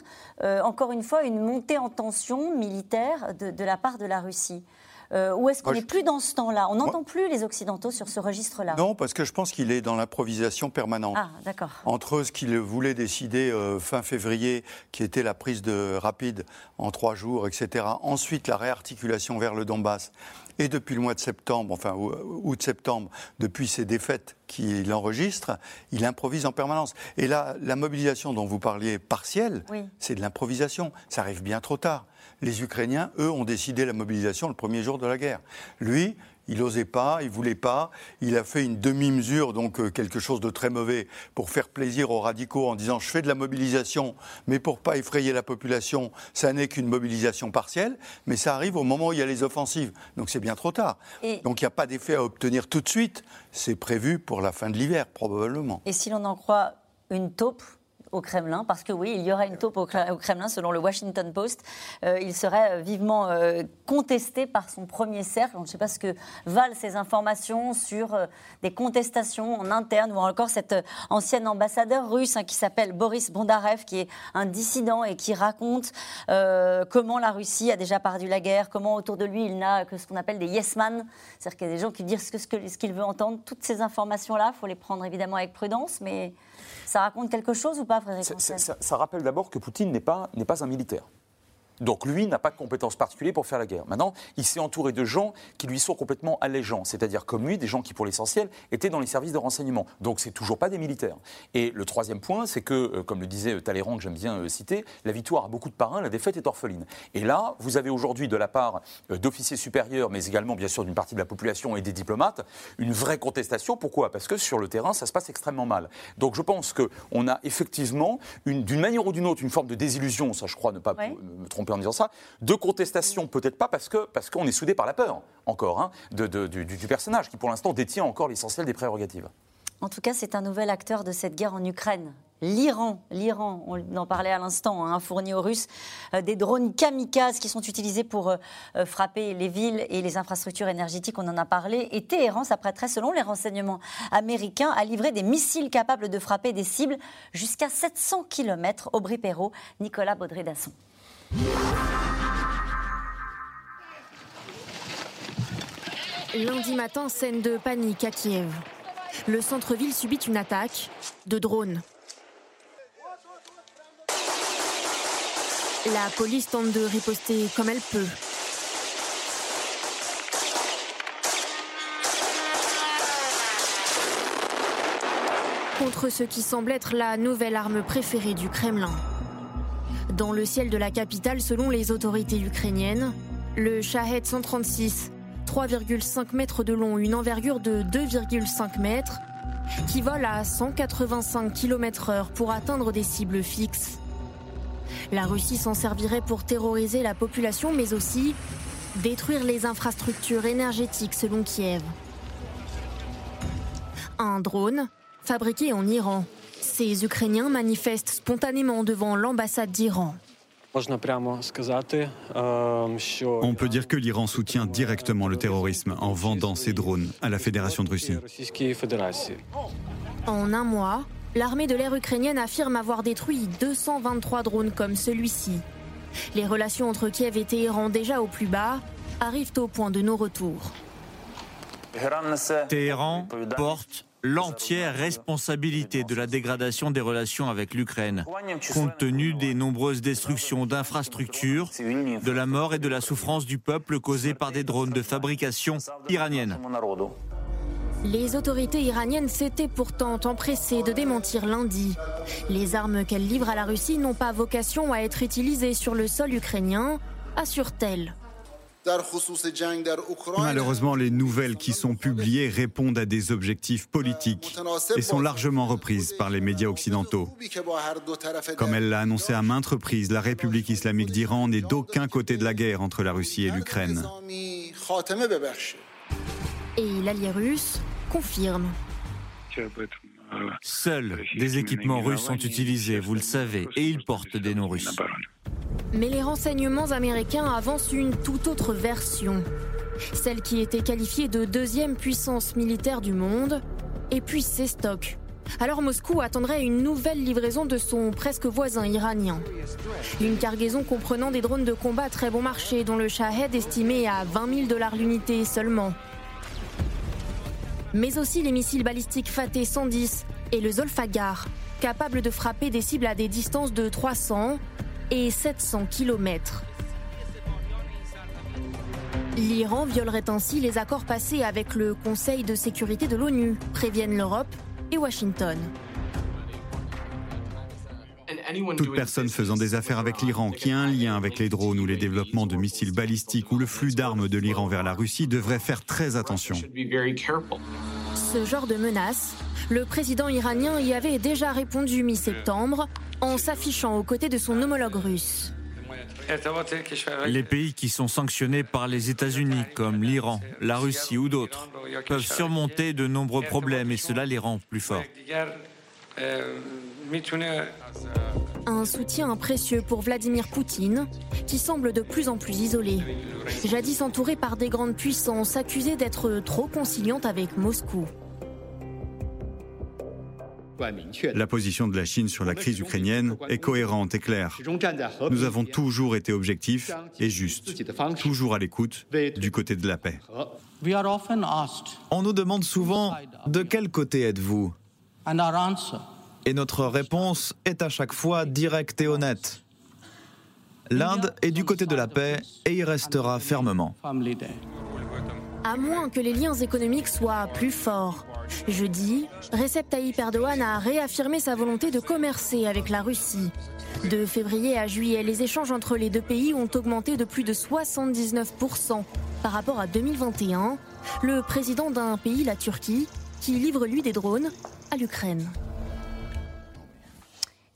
encore une fois, une montée en tension militaire de la part de la Russie? Euh, ou est-ce qu'on n'est plus dans ce temps-là? On n'entend plus les Occidentaux sur ce registre-là Non, parce que je pense qu'il est dans l'improvisation permanente. Ah, d'accord. Entre ce qu'il voulait décider euh, fin février, qui était la prise de rapide en trois jours, etc. Ensuite, la réarticulation vers le Donbass. Et depuis le mois de septembre, enfin août-septembre, depuis ces défaites qu'il enregistre, il improvise en permanence. Et là, la mobilisation dont vous parliez partielle, c'est de l'improvisation. Ça arrive bien trop tard les Ukrainiens, eux, ont décidé la mobilisation le premier jour de la guerre. Lui, il n'osait pas, il voulait pas. Il a fait une demi-mesure, donc euh, quelque chose de très mauvais, pour faire plaisir aux radicaux en disant je fais de la mobilisation, mais pour pas effrayer la population, ça n'est qu'une mobilisation partielle. Mais ça arrive au moment où il y a les offensives, donc c'est bien trop tard. Donc il n'y a pas d'effet à obtenir tout de suite. C'est prévu pour la fin de l'hiver probablement. Et si l'on en croit une taupe au Kremlin, parce que oui, il y aura une taupe au Kremlin, selon le Washington Post. Euh, il serait euh, vivement euh, contesté par son premier cercle. Je ne sais pas ce que valent ces informations sur des contestations en interne ou encore cet ancien ambassadeur russe hein, qui s'appelle Boris Bondarev, qui est un dissident et qui raconte comment la Russie a déjà perdu la guerre, comment autour de lui il n'a que ce qu'on appelle des yes men, c'est-à-dire qu'il y a des gens qui disent ce qu'il ce, veut entendre. Toutes ces informations-là, il faut les prendre évidemment avec prudence, mais ça raconte quelque chose ou pas, Frédéric ça, ça, rappelle d'abord que Poutine n'est pas, pas un militaire. Donc lui n'a pas de compétences particulières pour faire la guerre. Maintenant, il s'est entouré de gens qui lui sont complètement allégeants, c'est-à-dire comme lui, des gens qui pour l'essentiel étaient dans les services de renseignement. Donc c'est toujours pas des militaires. Et le troisième point, c'est que, euh, comme le disait Talleyrand, que j'aime bien euh, citer, la victoire a beaucoup de parrains, la défaite est orpheline. Et là, vous avez aujourd'hui de la part euh, d'officiers supérieurs, mais également bien sûr d'une partie de la population et des diplomates, une vraie contestation. Pourquoi? Parce que sur le terrain, ça se passe extrêmement mal. Donc je pense qu'on a effectivement, d'une manière ou d'une autre, une forme de désillusion, ça je crois ne pas me tromper en disant ça, de contestation peut-être pas parce que parce qu'on est soudé par la peur encore hein, du, personnage qui pour l'instant détient encore l'essentiel des prérogatives. En tout cas, c'est un nouvel acteur de cette guerre en Ukraine. L'Iran, l'Iran, on en parlait à l'instant, hein, fourni aux Russes euh, des drones kamikazes qui sont utilisés pour euh, euh, frapper les villes et les infrastructures énergétiques, on en a parlé. Et Téhéran s'apprêterait, selon les renseignements américains, à livrer des missiles capables de frapper des cibles jusqu'à 700 km. Aubry Perrault, Nicolas Baudré-Dasson. Lundi matin, scène de panique à Kiev. Le centre-ville subit une attaque de drones. La police tente de riposter comme elle peut. Contre ce qui semble être la nouvelle arme préférée du Kremlin. Dans le ciel de la capitale, selon les autorités ukrainiennes, le Shahed 136, 3,5 mètres de long, une envergure de 2,5 mètres, qui vole à 185 km/h pour atteindre des cibles fixes. La Russie s'en servirait pour terroriser la population, mais aussi détruire les infrastructures énergétiques selon Kiev. Un drone fabriqué en Iran. Ces Ukrainiens manifestent spontanément devant l'ambassade d'Iran. On peut dire que l'Iran soutient directement le terrorisme en vendant ses drones à la Fédération de Russie. En un mois, l'armée de l'air ukrainienne affirme avoir détruit 223 drones comme celui-ci. Les relations entre Kiev et Téhéran déjà au plus bas arrivent au point de non-retour. Téhéran porte l'entière responsabilité de la dégradation des relations avec l'Ukraine, compte tenu des nombreuses destructions d'infrastructures, de la mort et de la souffrance du peuple causée par des drones de fabrication iranienne. Les autorités iraniennes s'étaient pourtant empressées de démentir lundi. Les armes qu'elles livrent à la Russie n'ont pas vocation à être utilisées sur le sol ukrainien, assure-t-elle. Malheureusement, les nouvelles qui sont publiées répondent à des objectifs politiques et sont largement reprises par les médias occidentaux. Comme elle l'a annoncé à maintes reprises, la République islamique d'Iran n'est d'aucun côté de la guerre entre la Russie et l'Ukraine. Et l'allié russe confirme. Seuls des équipements russes sont utilisés, vous le savez, et ils portent des noms russes. Mais les renseignements américains avancent une toute autre version. Celle qui était qualifiée de deuxième puissance militaire du monde épuise ses stocks. Alors Moscou attendrait une nouvelle livraison de son presque voisin iranien. Une cargaison comprenant des drones de combat très bon marché dont le Shahed estimé à 20 000 dollars l'unité seulement. Mais aussi les missiles balistiques Fateh 110 et le Zolfagar, capables de frapper des cibles à des distances de 300 et 700 km. L'Iran violerait ainsi les accords passés avec le Conseil de sécurité de l'ONU, préviennent l'Europe et Washington. Toute personne faisant des affaires avec l'Iran, qui a un lien avec les drones ou les développements de missiles balistiques ou le flux d'armes de l'Iran vers la Russie devrait faire très attention. Ce genre de menace, le président iranien y avait déjà répondu mi-septembre en s'affichant aux côtés de son homologue russe. Les pays qui sont sanctionnés par les États-Unis, comme l'Iran, la Russie ou d'autres, peuvent surmonter de nombreux problèmes et cela les rend plus forts. Un soutien précieux pour Vladimir Poutine, qui semble de plus en plus isolé. Jadis entouré par des grandes puissances accusées d'être trop conciliantes avec Moscou. La position de la Chine sur la crise ukrainienne est cohérente et claire. Nous avons toujours été objectifs et justes, toujours à l'écoute, du côté de la paix. On nous demande souvent de quel côté êtes-vous? Et notre réponse est à chaque fois directe et honnête. L'Inde est du côté de la paix et y restera fermement. À moins que les liens économiques soient plus forts. Jeudi, Recep Tayyip Erdogan a réaffirmé sa volonté de commercer avec la Russie. De février à juillet, les échanges entre les deux pays ont augmenté de plus de 79% par rapport à 2021. Le président d'un pays, la Turquie, qui livre lui des drones à l'Ukraine.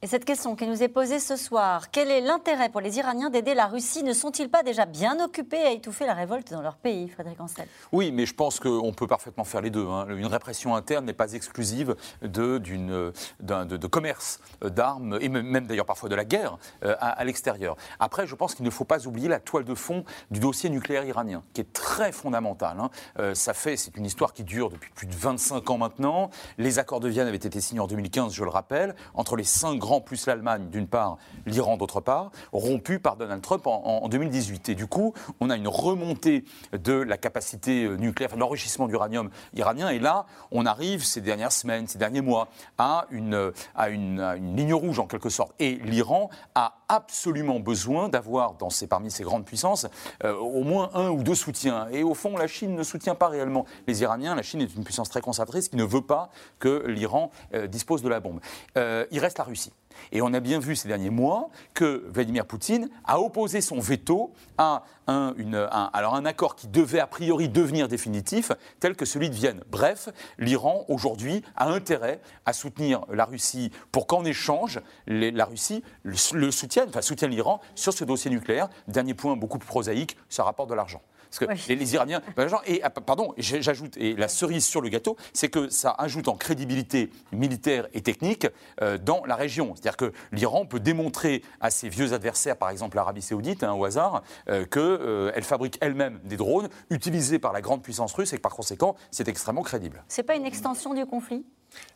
Et cette question qui nous est posée ce soir, quel est l'intérêt pour les Iraniens d'aider la Russie? Ne sont-ils pas déjà bien occupés à étouffer la révolte dans leur pays, Frédéric Ancel? Oui, mais je pense qu'on peut parfaitement faire les deux. Hein. Une répression interne n'est pas exclusive de, d'une, de, commerce d'armes, et même d'ailleurs parfois de la guerre euh, à, l'extérieur. Après, je pense qu'il ne faut pas oublier la toile de fond du dossier nucléaire iranien, qui est très fondamental. Hein. Euh, ça fait, c'est une histoire qui dure depuis plus de 25 ans maintenant. Les accords de Vienne avaient été signés en 2015, je le rappelle, entre les cinq grands plus l'Allemagne d'une part, l'Iran d'autre part, rompu par Donald Trump en, 2018. Et du coup, on a une remontée de la capacité euh, nucléaire, enfin, l'enrichissement d'uranium iranien. Et là, on arrive ces dernières semaines, ces derniers mois, à une, à une, ligne rouge en quelque sorte. Et l'Iran a absolument besoin d'avoir dans ses, parmi ces grandes puissances euh, au moins un ou deux soutiens. Et au fond, la Chine ne soutient pas réellement les Iraniens. La Chine est une puissance très conservatrice qui ne veut pas que l'Iran euh, dispose de la bombe. il reste la Russie. Et on a bien vu ces derniers mois que Vladimir Poutine a opposé son veto à un, accord qui devait a priori devenir définitif, tel que celui de Vienne. Bref, l'Iran aujourd'hui a intérêt à soutenir la Russie pour qu'en échange, la Russie le, soutienne, enfin soutienne l'Iran sur ce dossier nucléaire. Dernier point beaucoup plus prosaïque, ça rapporte de l'argent. Parce que les, Iraniens. Ben, et ah, pardon, j'ajoute, et la cerise sur le gâteau, c'est que ça ajoute en crédibilité militaire et technique euh, dans la région. C'est-à-dire que l'Iran peut démontrer à ses vieux adversaires, par exemple l'Arabie Saoudite, hein, au hasard, euh, qu'elle euh, fabrique elle-même des drones utilisés par la grande puissance russe et que par conséquent, c'est extrêmement crédible. C'est pas une extension du conflit?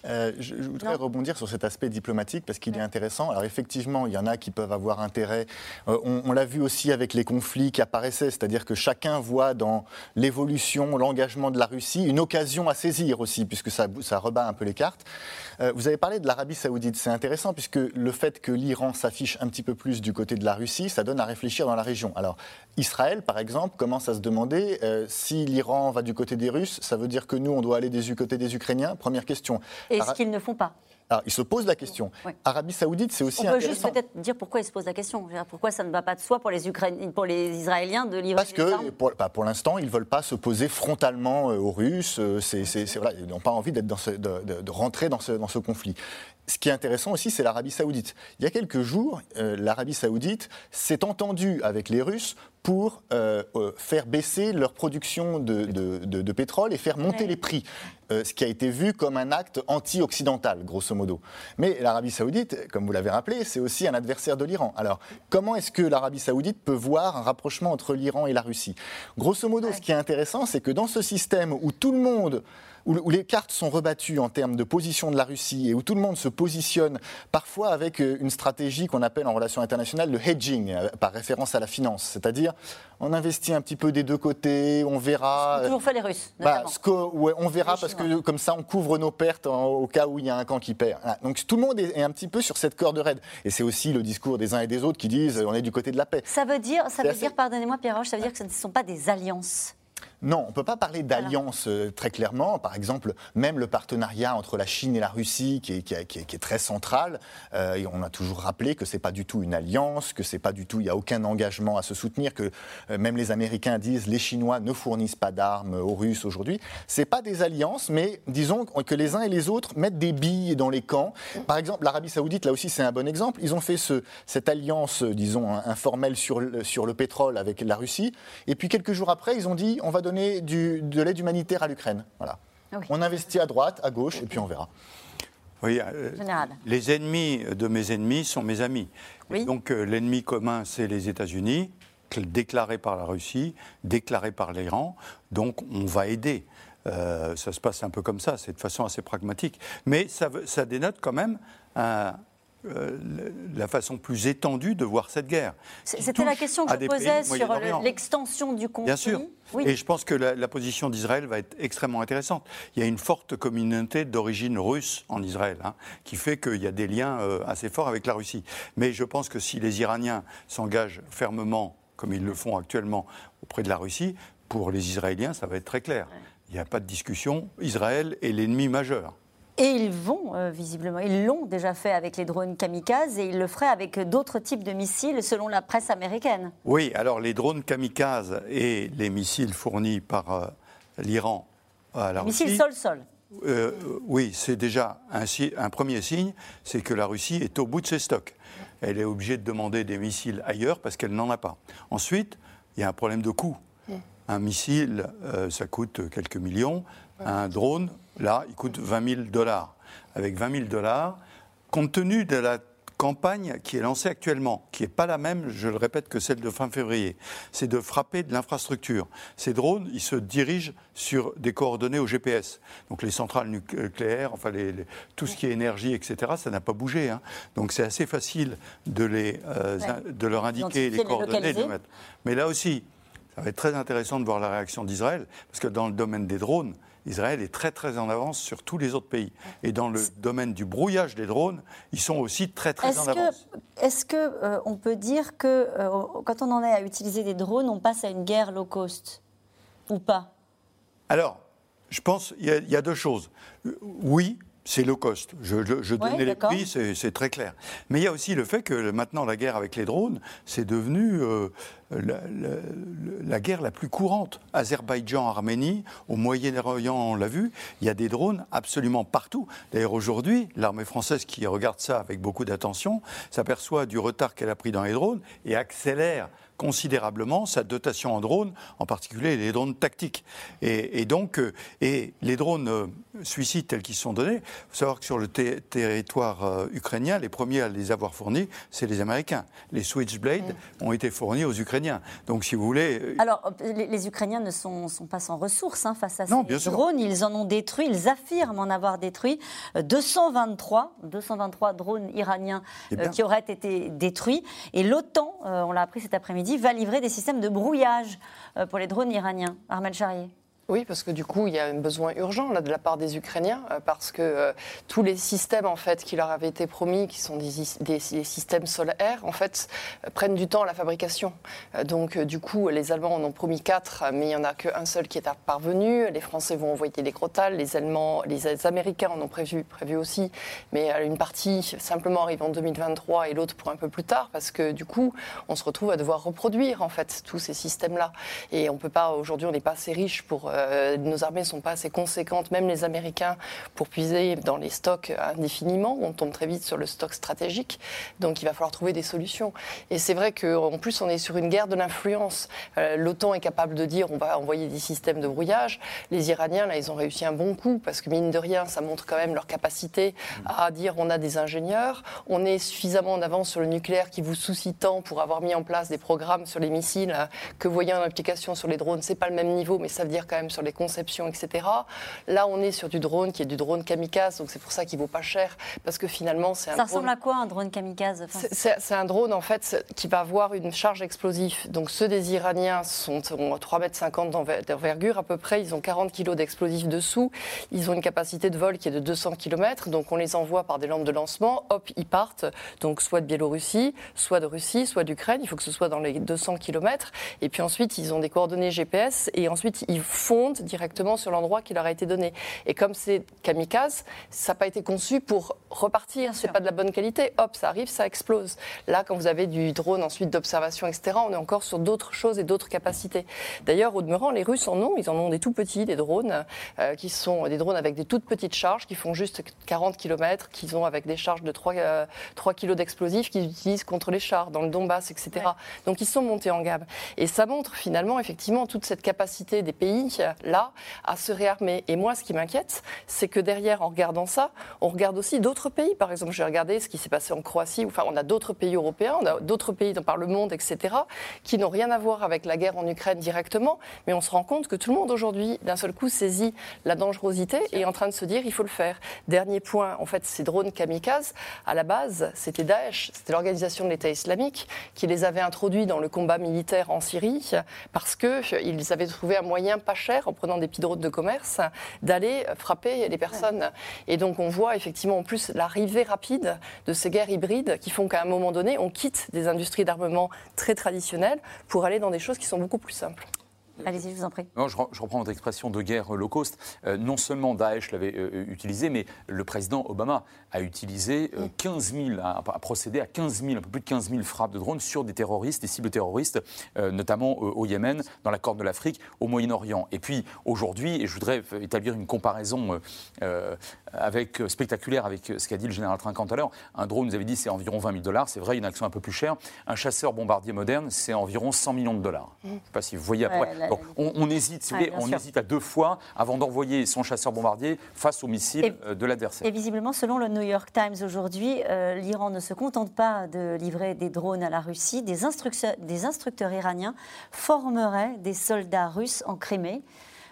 Euh, je, voudrais rebondir sur cet aspect diplomatique parce qu'il est intéressant. Alors effectivement, il y en a qui peuvent avoir intérêt. Euh, on, l'a vu aussi avec les conflits qui apparaissaient, c'est-à-dire que chacun voit dans l'évolution, l'engagement de la Russie une occasion à saisir aussi, puisque ça, ça rebat un peu les cartes. Euh, vous avez parlé de l'Arabie saoudite, c'est intéressant puisque le fait que l'Iran s'affiche un petit peu plus du côté de la Russie, ça donne à réfléchir dans la région. Alors Israël, par exemple, commence à se demander si l'Iran va du côté des Russes, ça veut dire que nous, on doit aller du côté des Ukrainiens? Première question. Et ce qu'ils ne font pas. Alors, ils se posent la question. Arabie Saoudite, c'est aussi On peut juste peut-être dire pourquoi ils se posent la question. Pourquoi ça ne va pas de soi pour les, Ukrainiens, pour les Israéliens de livrer Parce que, pour, bah, pour l'instant, ils ne veulent pas se poser frontalement euh, aux Russes. Euh, ils n'ont pas envie de, de, rentrer dans ce, dans ce conflit ce qui est intéressant aussi, c'est l'Arabie saoudite. Il y a quelques jours, euh, l'Arabie saoudite s'est entendue avec les Russes pour euh, euh, faire baisser leur production de, pétrole et faire monter les prix, ce qui a été vu comme un acte anti-occidental, grosso modo. Mais l'Arabie saoudite, comme vous l'avez rappelé, c'est aussi un adversaire de l'Iran. Alors, comment est-ce que l'Arabie saoudite peut voir un rapprochement entre l'Iran et la Russie? Grosso modo, ce qui est intéressant, c'est que dans ce système où tout le monde où, les cartes sont rebattues en termes de position de la Russie et où tout le monde se positionne parfois avec euh, une stratégie qu'on appelle en relations internationales le hedging, euh, par référence à la finance. C'est-à-dire, on investit un petit peu des deux côtés, on verra. toujours fait les Russes. Bah, on verra parce que comme ça, on couvre nos pertes au cas où il y a un camp qui perd. Donc tout le monde est, un petit peu sur cette corde raide. Et c'est aussi le discours des uns et des autres qui disent on est du côté de la paix. Ça veut dire, ça veut dire, pardonnez-moi Pierre Roche, ça veut dire que ce ne sont pas des alliances Non, on ne peut pas parler d'alliance euh, très clairement. Par exemple, même le partenariat entre la Chine et la Russie, qui est, très central, euh, et on a toujours rappelé que ce n'est pas du tout une alliance, que c'est pas du tout, il n'y a aucun engagement à se soutenir, que euh, même les Américains disent les Chinois ne fournissent pas d'armes aux Russes aujourd'hui. Ce pas des alliances, mais disons que les uns et les autres mettent des billes dans les camps. Par exemple, l'Arabie Saoudite, là aussi, c'est un bon exemple. Ils ont fait ce, cette alliance, disons, informelle sur sur le pétrole avec la Russie, et puis quelques jours après, ils ont dit on va donner de l'aide humanitaire à l'Ukraine. Voilà. Ah on investit à droite, à gauche, et puis on verra. Oui, euh, les ennemis de mes ennemis sont mes amis. Donc euh, l'ennemi commun, c'est les États-Unis, déclaré par la Russie, déclaré par l'Iran. Donc on va aider. Euh, ça se passe un peu comme ça, c'est de façon assez pragmatique. Mais ça, ça dénote quand même un, euh, la façon plus étendue de voir cette guerre. C'était la question que je posais sur l'extension du conflit. Bien sûr. Et je pense que la, position d'Israël va être extrêmement intéressante. Il y a une forte communauté d'origine russe en Israël, hein, qui fait qu'il y a des liens euh, assez forts avec la Russie. Mais je pense que si les Iraniens s'engagent fermement, comme ils le font actuellement, auprès de la Russie, pour les Israéliens, ça va être très clair. Il n'y a pas de discussion. Israël est l'ennemi majeur. Et ils vont, euh, visiblement, ils l'ont déjà fait avec les drones kamikazes et ils le feraient avec d'autres types de missiles, selon la presse américaine. Oui, alors les drones kamikazes et les missiles fournis par euh, l'Iran à la Russie. Missiles sol-sol. Euh, oui, c'est déjà un, un, premier signe, c'est que la Russie est au bout de ses stocks. Elle est obligée de demander des missiles ailleurs parce qu'elle n'en a pas. Ensuite, il y a un problème de coût. Un missile, ça coûte quelques millions. Un drone, Là, il coûte 20 000 dollars. Avec 20 000 dollars, compte tenu de la campagne qui est lancée actuellement, qui n'est pas la même, je le répète, que celle de fin février, c'est de frapper de l'infrastructure. Ces drones, ils se dirigent sur des coordonnées au GPS. Donc les centrales nucléaires, enfin tout ce qui est énergie, etc., ça n'a pas bougé. Hein. Donc c'est assez facile de, les, euh, de leur indiquer les coordonnées. De mettre. Mais là aussi, ça va être très intéressant de voir la réaction d'Israël, parce que dans le domaine des drones, Israël est très très en avance sur tous les autres pays. Et dans le domaine du brouillage des drones, ils sont aussi très très en avance. Est-ce qu'on euh, on peut dire que euh, quand on en est à utiliser des drones, on passe à une guerre low cost ou pas? Alors, je pense qu'il y, y, a deux choses. Oui, c'est low cost. Je, je, donnais les prix, c'est très clair. Mais il y a aussi le fait que maintenant, la guerre avec les drones, c'est devenu euh, la, guerre la plus courante. Azerbaïdjan, Arménie, au Moyen-Orient, on l'a vu, il y a des drones absolument partout. D'ailleurs, aujourd'hui, l'armée française qui regarde ça avec beaucoup d'attention s'aperçoit du retard qu'elle a pris dans les drones et accélère considérablement sa dotation en drones, en particulier les drones tactiques. Et, donc, euh, et les drones euh, suicides tels qu'ils sont donnés, il faut savoir que sur le territoire euh, ukrainien, les premiers à les avoir fournis, c'est les Américains. Les Switchblade ont été fournis aux Ukrainiens. Donc, si vous voulez... Alors, les, Ukrainiens ne sont, sont, pas sans ressources hein, face à ces drones. Ils en ont détruit, ils affirment en avoir détruit 223, 223 drones iraniens eh qui auraient été détruits. Et l'OTAN, on l'a appris cet après-midi, va livrer des systèmes de brouillage euh, pour les drones iraniens. Armel Charrier. Oui, parce que du coup, il y a un besoin urgent là, de la part des Ukrainiens, euh, parce que euh, tous les systèmes en fait, qui leur avaient été promis, qui sont des, des, systèmes sol-air, en fait, euh, prennent du temps à la fabrication. donc, du coup, les Allemands en ont promis quatre, mais il n'y en a qu'un seul qui est parvenu. Les Français vont envoyer des Crotales, les Allemands, les Américains en ont prévu, prévu aussi, mais une partie simplement arrive en 2023 et l'autre pour un peu plus tard, parce que du coup, on se retrouve à devoir reproduire en fait tous ces systèmes-là. Et on peut pas, aujourd'hui, on n'est pas assez riche pour euh, nos armées ne sont pas assez conséquentes, même les Américains, pour puiser dans les stocks indéfiniment. On tombe très vite sur le stock stratégique. Donc il va falloir trouver des solutions. Et c'est vrai qu'en plus, on est sur une guerre de l'influence. Euh, L'OTAN est capable de dire on va envoyer des systèmes de brouillage. Les Iraniens, là, ils ont réussi un bon coup parce que, mine de rien, ça montre quand même leur capacité à dire on a des ingénieurs, on est suffisamment en avance sur le nucléaire qui vous soucie tant pour avoir mis en place des programmes sur les missiles que voyant en application sur les drones, c'est pas le même niveau, mais ça veut dire quand même même sur les conceptions, etc. Là, on est sur du drone qui est du drone kamikaze, donc c'est pour ça qu'il vaut pas cher, parce que finalement, c'est un Ça ressemble à quoi un drone kamikaze C'est un drone, en fait, qui va avoir une charge explosive. Donc ceux des Iraniens sont, ont 3,50 m d'envergure à peu près, ils ont 40 kg d'explosifs dessous, ils ont une capacité de vol qui est de 200 km, donc on les envoie par des lampes de lancement, hop, ils partent, donc soit de Biélorussie, soit de Russie, soit d'Ukraine, il faut que ce soit dans les 200 km, et puis ensuite ils ont des coordonnées GPS, et ensuite ils directement sur l'endroit qui leur a été donné. Et comme c'est kamikaze, ça n'a pas été conçu pour repartir, c'est pas de la bonne qualité, hop, ça arrive, ça explose. Là, quand vous avez du drone ensuite d'observation, etc., on est encore sur d'autres choses et d'autres capacités. D'ailleurs, au demeurant, les Russes en ont, ils en ont des tout petits, des drones, euh, qui sont des drones avec des toutes petites charges, qui font juste 40 km, qui ont avec des charges de 3, 3 kg d'explosifs qu'ils utilisent contre les chars dans le Donbass, etc. Donc ils sont montés en gamme. Et ça montre finalement effectivement toute cette capacité des pays là à se réarmer. Et moi, ce qui m'inquiète, c'est que derrière, en regardant ça, on regarde aussi d'autres pays. Par exemple, j'ai regardé ce qui s'est passé en Croatie. Enfin, on a d'autres pays européens, on a d'autres pays par le monde, etc., qui n'ont rien à voir avec la guerre en Ukraine directement, mais on se rend compte que tout le monde aujourd'hui, d'un seul coup, saisit la dangerosité et est en train de se dire il faut le faire. Dernier point, en fait, ces drones kamikazes, à la base, c'était Daesh, c'était l'organisation de l'État islamique qui les avait introduits dans le combat militaire en Syrie parce qu'ils avaient trouvé un moyen pas cher, en prenant des petits drones de commerce, d'aller frapper les personnes. Et donc on voit effectivement en plus l'arrivée rapide de ces guerres hybrides qui font qu'à un moment donné, on quitte des industries d'armement très traditionnelles pour aller dans des choses qui sont beaucoup plus simples. Allez-y, je vous en prie. je, reprends votre expression de guerre low cost. Euh, non seulement Daesh l'avait euh, utilisé, mais le président Obama a utilisé 15 euh, 000, a, procédé à 15 000, un peu plus de 15 000 frappes de drones sur des terroristes, des cibles terroristes, notamment au Yémen, dans la Corne de l'Afrique, au Moyen-Orient. Et puis aujourd'hui, et je voudrais établir une comparaison avec, spectaculaire avec ce qu'a dit le général Trinquant tout à l'heure, un drone, vous avez dit, c'est environ 20 000 dollars. C'est vrai, une action un peu plus chère. Un chasseur bombardier moderne, c'est environ 100 millions de dollars. Je ne sais pas si vous voyez après on, hésite, on hésite à deux fois avant d'envoyer son chasseur bombardier face aux missiles euh, de l'adversaire. Et visiblement, selon le New York Times aujourd'hui, euh, l'Iran ne se contente pas de livrer des drones à la Russie. Des, des instructeurs iraniens formeraient des soldats russes en Crimée.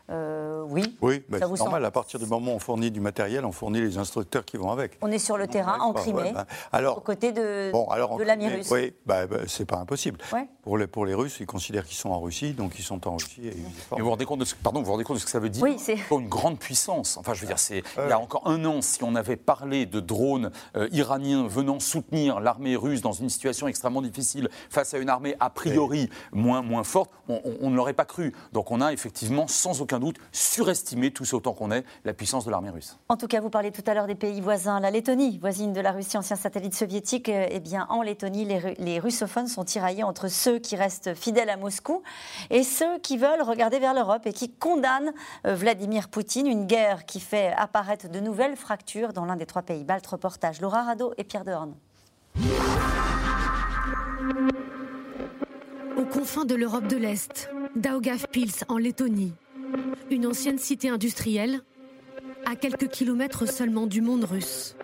Euh, oui. Oui, c'est normal. À partir du moment où on fournit du matériel, on fournit les instructeurs qui vont avec. On est sur le terrain, en Crimée, bah, alors, aux côtés de, bon, alors, de l'ami russe. Oui, bah, bah, c'est pas impossible. Pour, les, pour les Russes, ils considèrent qu'ils sont en Russie, donc ils sont en Russie. Et vous vous rendez compte de ce, pardon, vous vous rendez compte de ce que ça veut dire? Oui, c'est une grande puissance. Enfin, je veux dire, c'est il y a encore un an, si on avait parlé de drones euh, iraniens venant soutenir l'armée russe dans une situation extrêmement difficile face à une armée a priori moins moins forte, on, on ne l'aurait pas cru. Donc, on a effectivement, sans aucun doute, surestimé estimer, tous autant qu'on est, la puissance de l'armée russe. En tout cas, vous parlez tout à l'heure des pays voisins. La Lettonie, voisine de la Russie, ancien satellite soviétique, eh bien, en Lettonie, les, russophones sont tiraillés entre ceux qui restent fidèles à Moscou et ceux qui veulent regarder vers l'Europe et qui condamnent euh, Vladimir Poutine, une guerre qui fait apparaître de nouvelles fractures dans l'un des trois pays baltes. Reportage Laura Rado et Pierre Dehorn. Aux confins de l'Europe de l'Est, Daugavpils en Lettonie, une ancienne cité industrielle, à quelques kilomètres seulement du monde russe.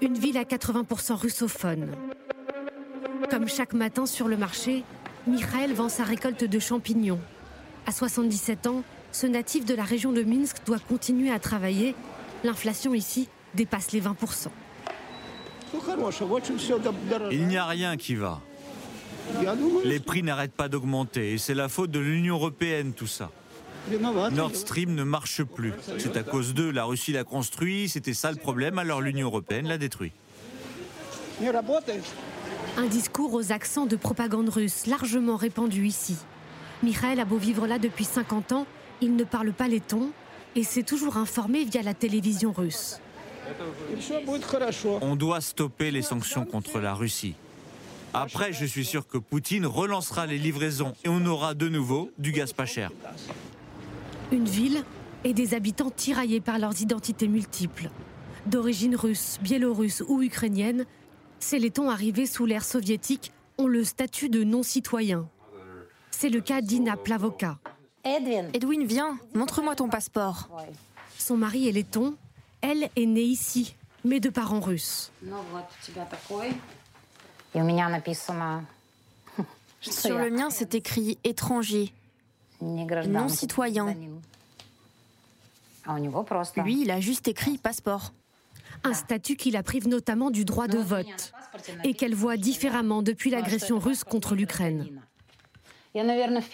Une ville à 80% russophone. Comme chaque matin sur le marché, Mikhail vend sa récolte de champignons. À 77 ans, ce natif de la région de Minsk doit continuer à travailler. L'inflation ici dépasse les 20%. Il n'y a rien qui va. Les prix n'arrêtent pas d'augmenter et c'est la faute de l'Union européenne tout ça. Nord Stream ne marche plus. C'est à cause d'eux, la Russie l'a construit, c'était ça le problème, alors l'Union européenne l'a détruit. Un discours aux accents de propagande russe largement répandu ici. Mikhail a beau vivre là depuis 50 ans, il ne parle pas les tons et s'est toujours informé via la télévision russe. On doit stopper les sanctions contre la Russie. Après, je suis sûr que Poutine relancera les livraisons et on aura de nouveau du gaz pas cher. Une ville et des habitants tiraillés par leurs identités multiples. D'origine russe, biélorusse ou ukrainienne, ces Lettons arrivés sous l'ère soviétique ont le statut de non-citoyen. C'est le cas d'Ina Plavoka. Edwin, viens, montre-moi ton passeport. Son mari est letton, elle est née ici, mais de parents russes. Sur le mien, c'est écrit étranger. non citoyen. Lui, il a juste écrit passeport. Un statut qui la prive notamment du droit de vote et qu'elle voit différemment depuis l'agression russe contre l'Ukraine.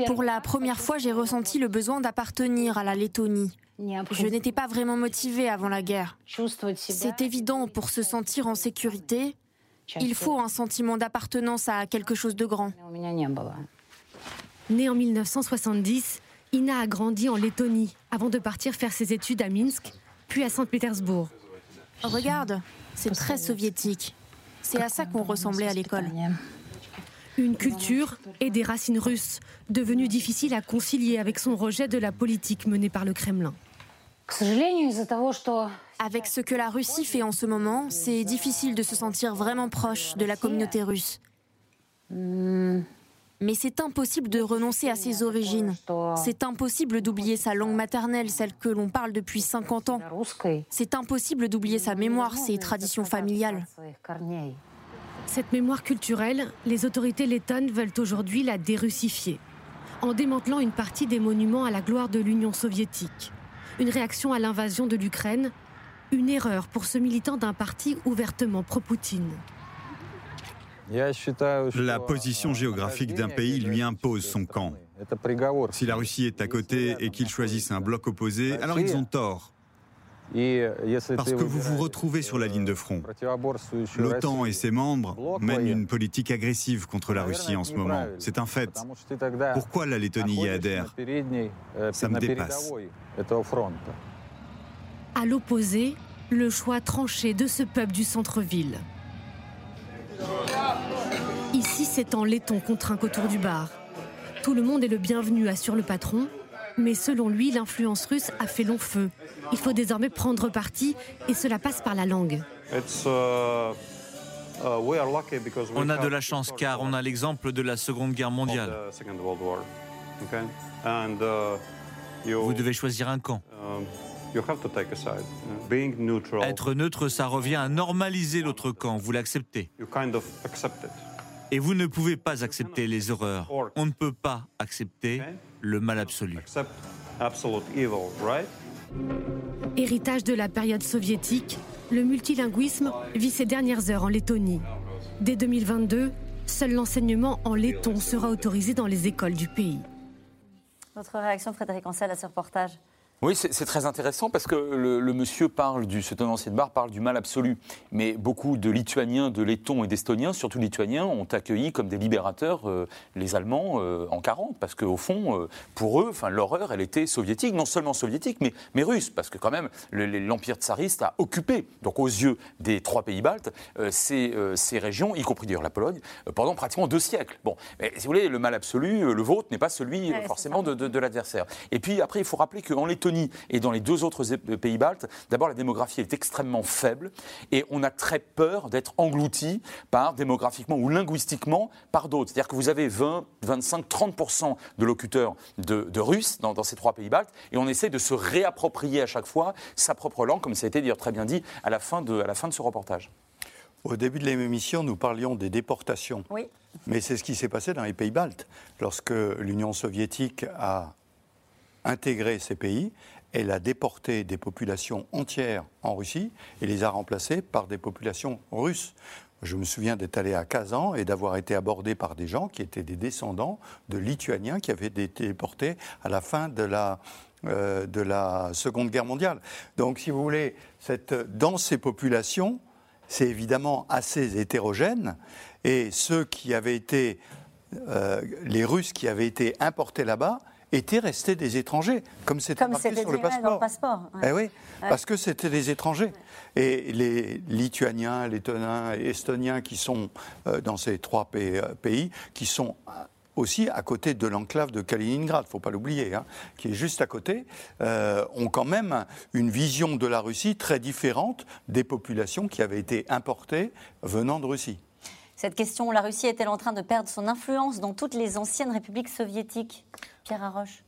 Pour la première fois, j'ai ressenti le besoin d'appartenir à la Lettonie. Je n'étais pas vraiment motivée avant la guerre. C'est évident, pour se sentir en sécurité, il faut un sentiment d'appartenance à quelque chose de grand. Née en 1970, Ina a grandi en Lettonie avant de partir faire ses études à Minsk, puis à Saint-Pétersbourg. Regarde, c'est très soviétique. C'est à ça qu'on ressemblait à l'école. Une culture et des racines russes, devenues difficiles à concilier avec son rejet de la politique menée par le Kremlin. Avec ce que la Russie fait en ce moment, c'est difficile de se sentir vraiment proche de la communauté russe. Mais c'est impossible de renoncer à ses origines. C'est impossible d'oublier sa langue maternelle, celle que l'on parle depuis 50 ans. C'est impossible d'oublier sa mémoire, ses traditions familiales. Cette mémoire culturelle, les autorités lettonnes veulent aujourd'hui la dérussifier, en démantelant une partie des monuments à la gloire de l'Union soviétique. Une réaction à l'invasion de l'Ukraine, une erreur pour ce militant d'un parti ouvertement pro-Poutine. La position géographique d'un pays lui impose son camp. Si la Russie est à côté et qu'ils choisissent un bloc opposé, alors ils ont tort. Parce que vous vous retrouvez sur la ligne de front. L'OTAN et ses membres mènent une politique agressive contre la Russie en ce moment. C'est un fait. Pourquoi la Lettonie y adhère Ça me dépasse. À l'opposé, le choix tranché de ce peuple du centre-ville. Ici, c'est en laiton qu'on trinque autour du bar. Tout le monde est le bienvenu, assure le patron. Mais selon lui, l'influence russe a fait long feu. Il faut désormais prendre parti et cela passe par la langue. Uh, uh, on a de la chance car on a l'exemple de la Seconde Guerre mondiale. Uh, Vous devez choisir un camp. Um, Être neutre, ça revient à normaliser l'autre camp. Vous l'acceptez. Et vous ne pouvez pas accepter les horreurs. On ne peut pas accepter le mal absolu. Héritage de la période soviétique, le multilinguisme vit ses dernières heures en Lettonie. Dès 2022, seul l'enseignement en letton sera autorisé dans les écoles du pays. Votre réaction, Frédéric Ancel, à ce reportage? Oui, c'est très intéressant parce que le, monsieur parle du, ce tenancier de bar parle du mal absolu. Mais beaucoup de Lituaniens, de Lettons et d'Estoniens, surtout Lituaniens, ont accueilli comme des libérateurs euh, les Allemands euh, en 40. Parce qu'au fond, euh, pour eux, l'horreur, elle était soviétique, non seulement soviétique, mais, mais russe. Parce que quand même, l'Empire tsariste a occupé, donc aux yeux des trois pays baltes, ces, ces, régions, y compris d'ailleurs la Pologne, pendant pratiquement deux siècles. Bon, mais, si vous voulez, le mal absolu, le vôtre, n'est pas celui forcément de, de, de l'adversaire. Et puis après, il faut rappeler qu'en Lettonie, et dans les deux autres euh, pays baltes, d'abord la démographie est extrêmement faible et on a très peur d'être englouti par démographiquement ou linguistiquement par d'autres. C'est-à-dire que vous avez 20, 25, 30% de locuteurs de, russes dans, ces trois pays baltes et on essaie de se réapproprier à chaque fois sa propre langue, comme ça a été d'ailleurs très bien dit à la fin de, à la fin de ce reportage. Au début de l'émission, nous parlions des déportations. Oui. Mais c'est ce qui s'est passé dans les pays baltes. Lorsque l'Union soviétique a intégré ces pays, elle a déporté des populations entières en Russie et les a remplacées par des populations russes. Je me souviens d'être allé à Kazan et d'avoir été abordé par des gens qui étaient des descendants de Lituaniens qui avaient été déportés à la fin de la, euh, de la Seconde Guerre mondiale. Donc, si vous voulez, cette, dans ces populations, c'est évidemment assez hétérogène. Et ceux qui avaient été, euh, les Russes qui avaient été importés là-bas, étaient restés des étrangers, comme c'était marqué sur le passeport. passeport eh oui, parce que c'était des étrangers. Et les Lituaniens, Lettoniens et Estoniens qui sont euh, dans ces trois euh, pays, qui sont aussi à côté de l'enclave de Kaliningrad, il ne faut pas l'oublier, hein, qui est juste à côté, euh, ont quand même une vision de la Russie très différente des populations qui avaient été importées venant de Russie. Cette question, la Russie est-elle en train de perdre son influence dans toutes les anciennes républiques soviétiques Pierre Arroche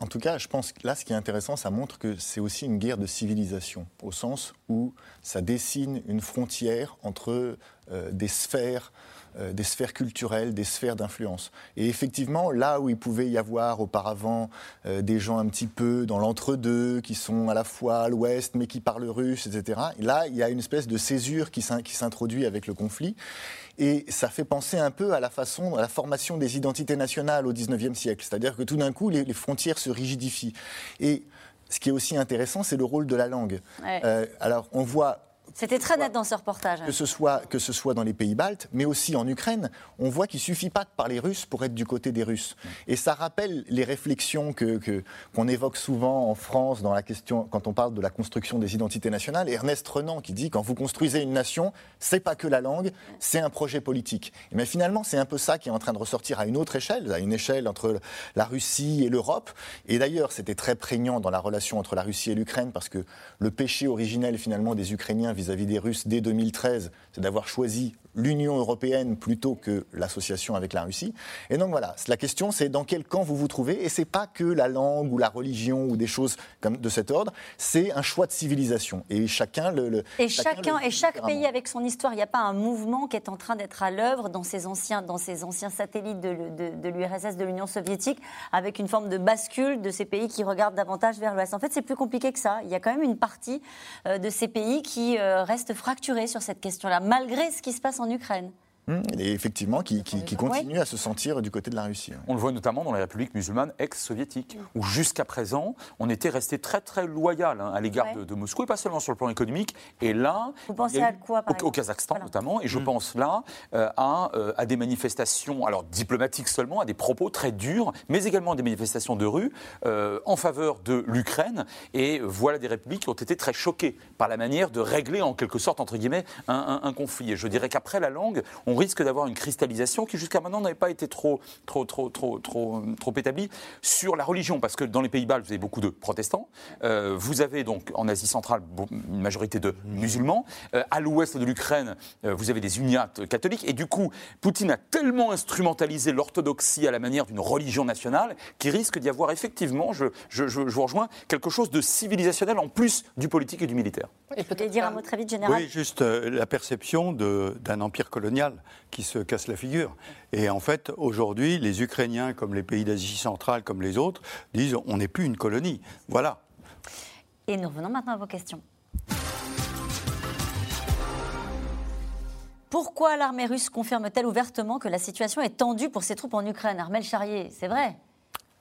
en tout cas, je pense que là, ce qui est intéressant, ça montre que c'est aussi une guerre de civilisation, au sens où ça dessine une frontière entre euh, des sphères euh, des sphères culturelles, des sphères d'influence. Et effectivement, là où il pouvait y avoir auparavant euh, des gens un petit peu dans l'entre-deux, qui sont à la fois à l'ouest, mais qui parlent russe, etc., là, il y a une espèce de césure qui s'introduit avec le conflit. Et ça fait penser un peu à la façon, à la formation des identités nationales au XIXe siècle. C'est-à-dire que tout d'un coup, les, les, frontières se rigidifient. Et ce qui est aussi intéressant, c'est le rôle de la langue. Euh, alors, on voit c'était très net dans ce reportage. Que ce, soit, que ce soit dans les pays baltes, mais aussi en Ukraine, on voit qu'il ne suffit pas de parler russe pour être du côté des Russes. Et ça rappelle les réflexions qu'on que, qu'on évoque souvent en France dans la question, quand on parle de la construction des identités nationales. Ernest Renan qui dit quand vous construisez une nation, c'est pas que la langue, c'est un projet politique. Mais finalement, c'est un peu ça qui est en train de ressortir à une autre échelle, à une échelle entre la Russie et l'Europe. Et d'ailleurs, c'était très prégnant dans la relation entre la Russie et l'Ukraine parce que le péché originel finalement des Ukrainiens vis-à-vis des Russes dès 2013, c'est d'avoir choisi l'Union européenne plutôt que l'association avec la Russie. Et donc voilà, la question c'est dans quel camp vous vous trouvez. Et c'est pas que la langue ou la religion ou des choses comme de cet ordre, c'est un choix de civilisation. Et chacun le. et chacun, et chaque pays avec son histoire. Il n'y a pas un mouvement qui est en train d'être à l'œuvre dans ces anciens, dans ces anciens satellites de, l'URSS, de l'Union soviétique, avec une forme de bascule de ces pays qui regardent davantage vers l'Ouest. En fait, c'est plus compliqué que ça. Il y a quand même une partie euh, de ces pays qui euh, reste fracturée sur cette question-là, malgré ce qui se passe en Ukraine. Mmh, et effectivement, qui, continue à se sentir du côté de la Russie. On le voit notamment dans les républiques musulmanes ex-soviétiques, où jusqu'à présent, on était resté très très loyal hein, à l'égard de, Moscou, et pas seulement sur le plan économique. Et là, vous pensez à quoi au, Kazakhstan notamment, et je mmh. pense là euh, euh, à, des manifestations, alors diplomatiques seulement, à des propos très durs, mais également des manifestations de rue euh, en faveur de l'Ukraine. Et voilà des républiques qui ont été très choquées par la manière de régler en quelque sorte entre guillemets un, un conflit. Et je dirais qu'après la langue, on risque d'avoir une cristallisation qui jusqu'à maintenant n'avait pas été trop, trop, trop, trop, trop, trop établie sur la religion, parce que dans les pays baltes, vous avez beaucoup de protestants, euh, vous avez donc en Asie centrale une majorité de musulmans, euh, à l'ouest de l'Ukraine, euh, vous avez des uniates catholiques, et du coup, Poutine a tellement instrumentalisé l'orthodoxie à la manière d'une religion nationale qu'il risque d'y avoir effectivement, je, je, je, vous rejoins, quelque chose de civilisationnel en plus du politique et du militaire. Et peut-être dire un mot très vite, général. Oui, juste la perception d'un empire colonial qui se casse la figure. Et en fait, aujourd'hui, les Ukrainiens, comme les pays d'Asie centrale, comme les autres, disent on n'est plus une colonie. Voilà. Et nous revenons maintenant à vos questions. Pourquoi l'armée russe confirme-t-elle ouvertement que la situation est tendue pour ses troupes en Ukraine? Armel Charrier, c'est vrai.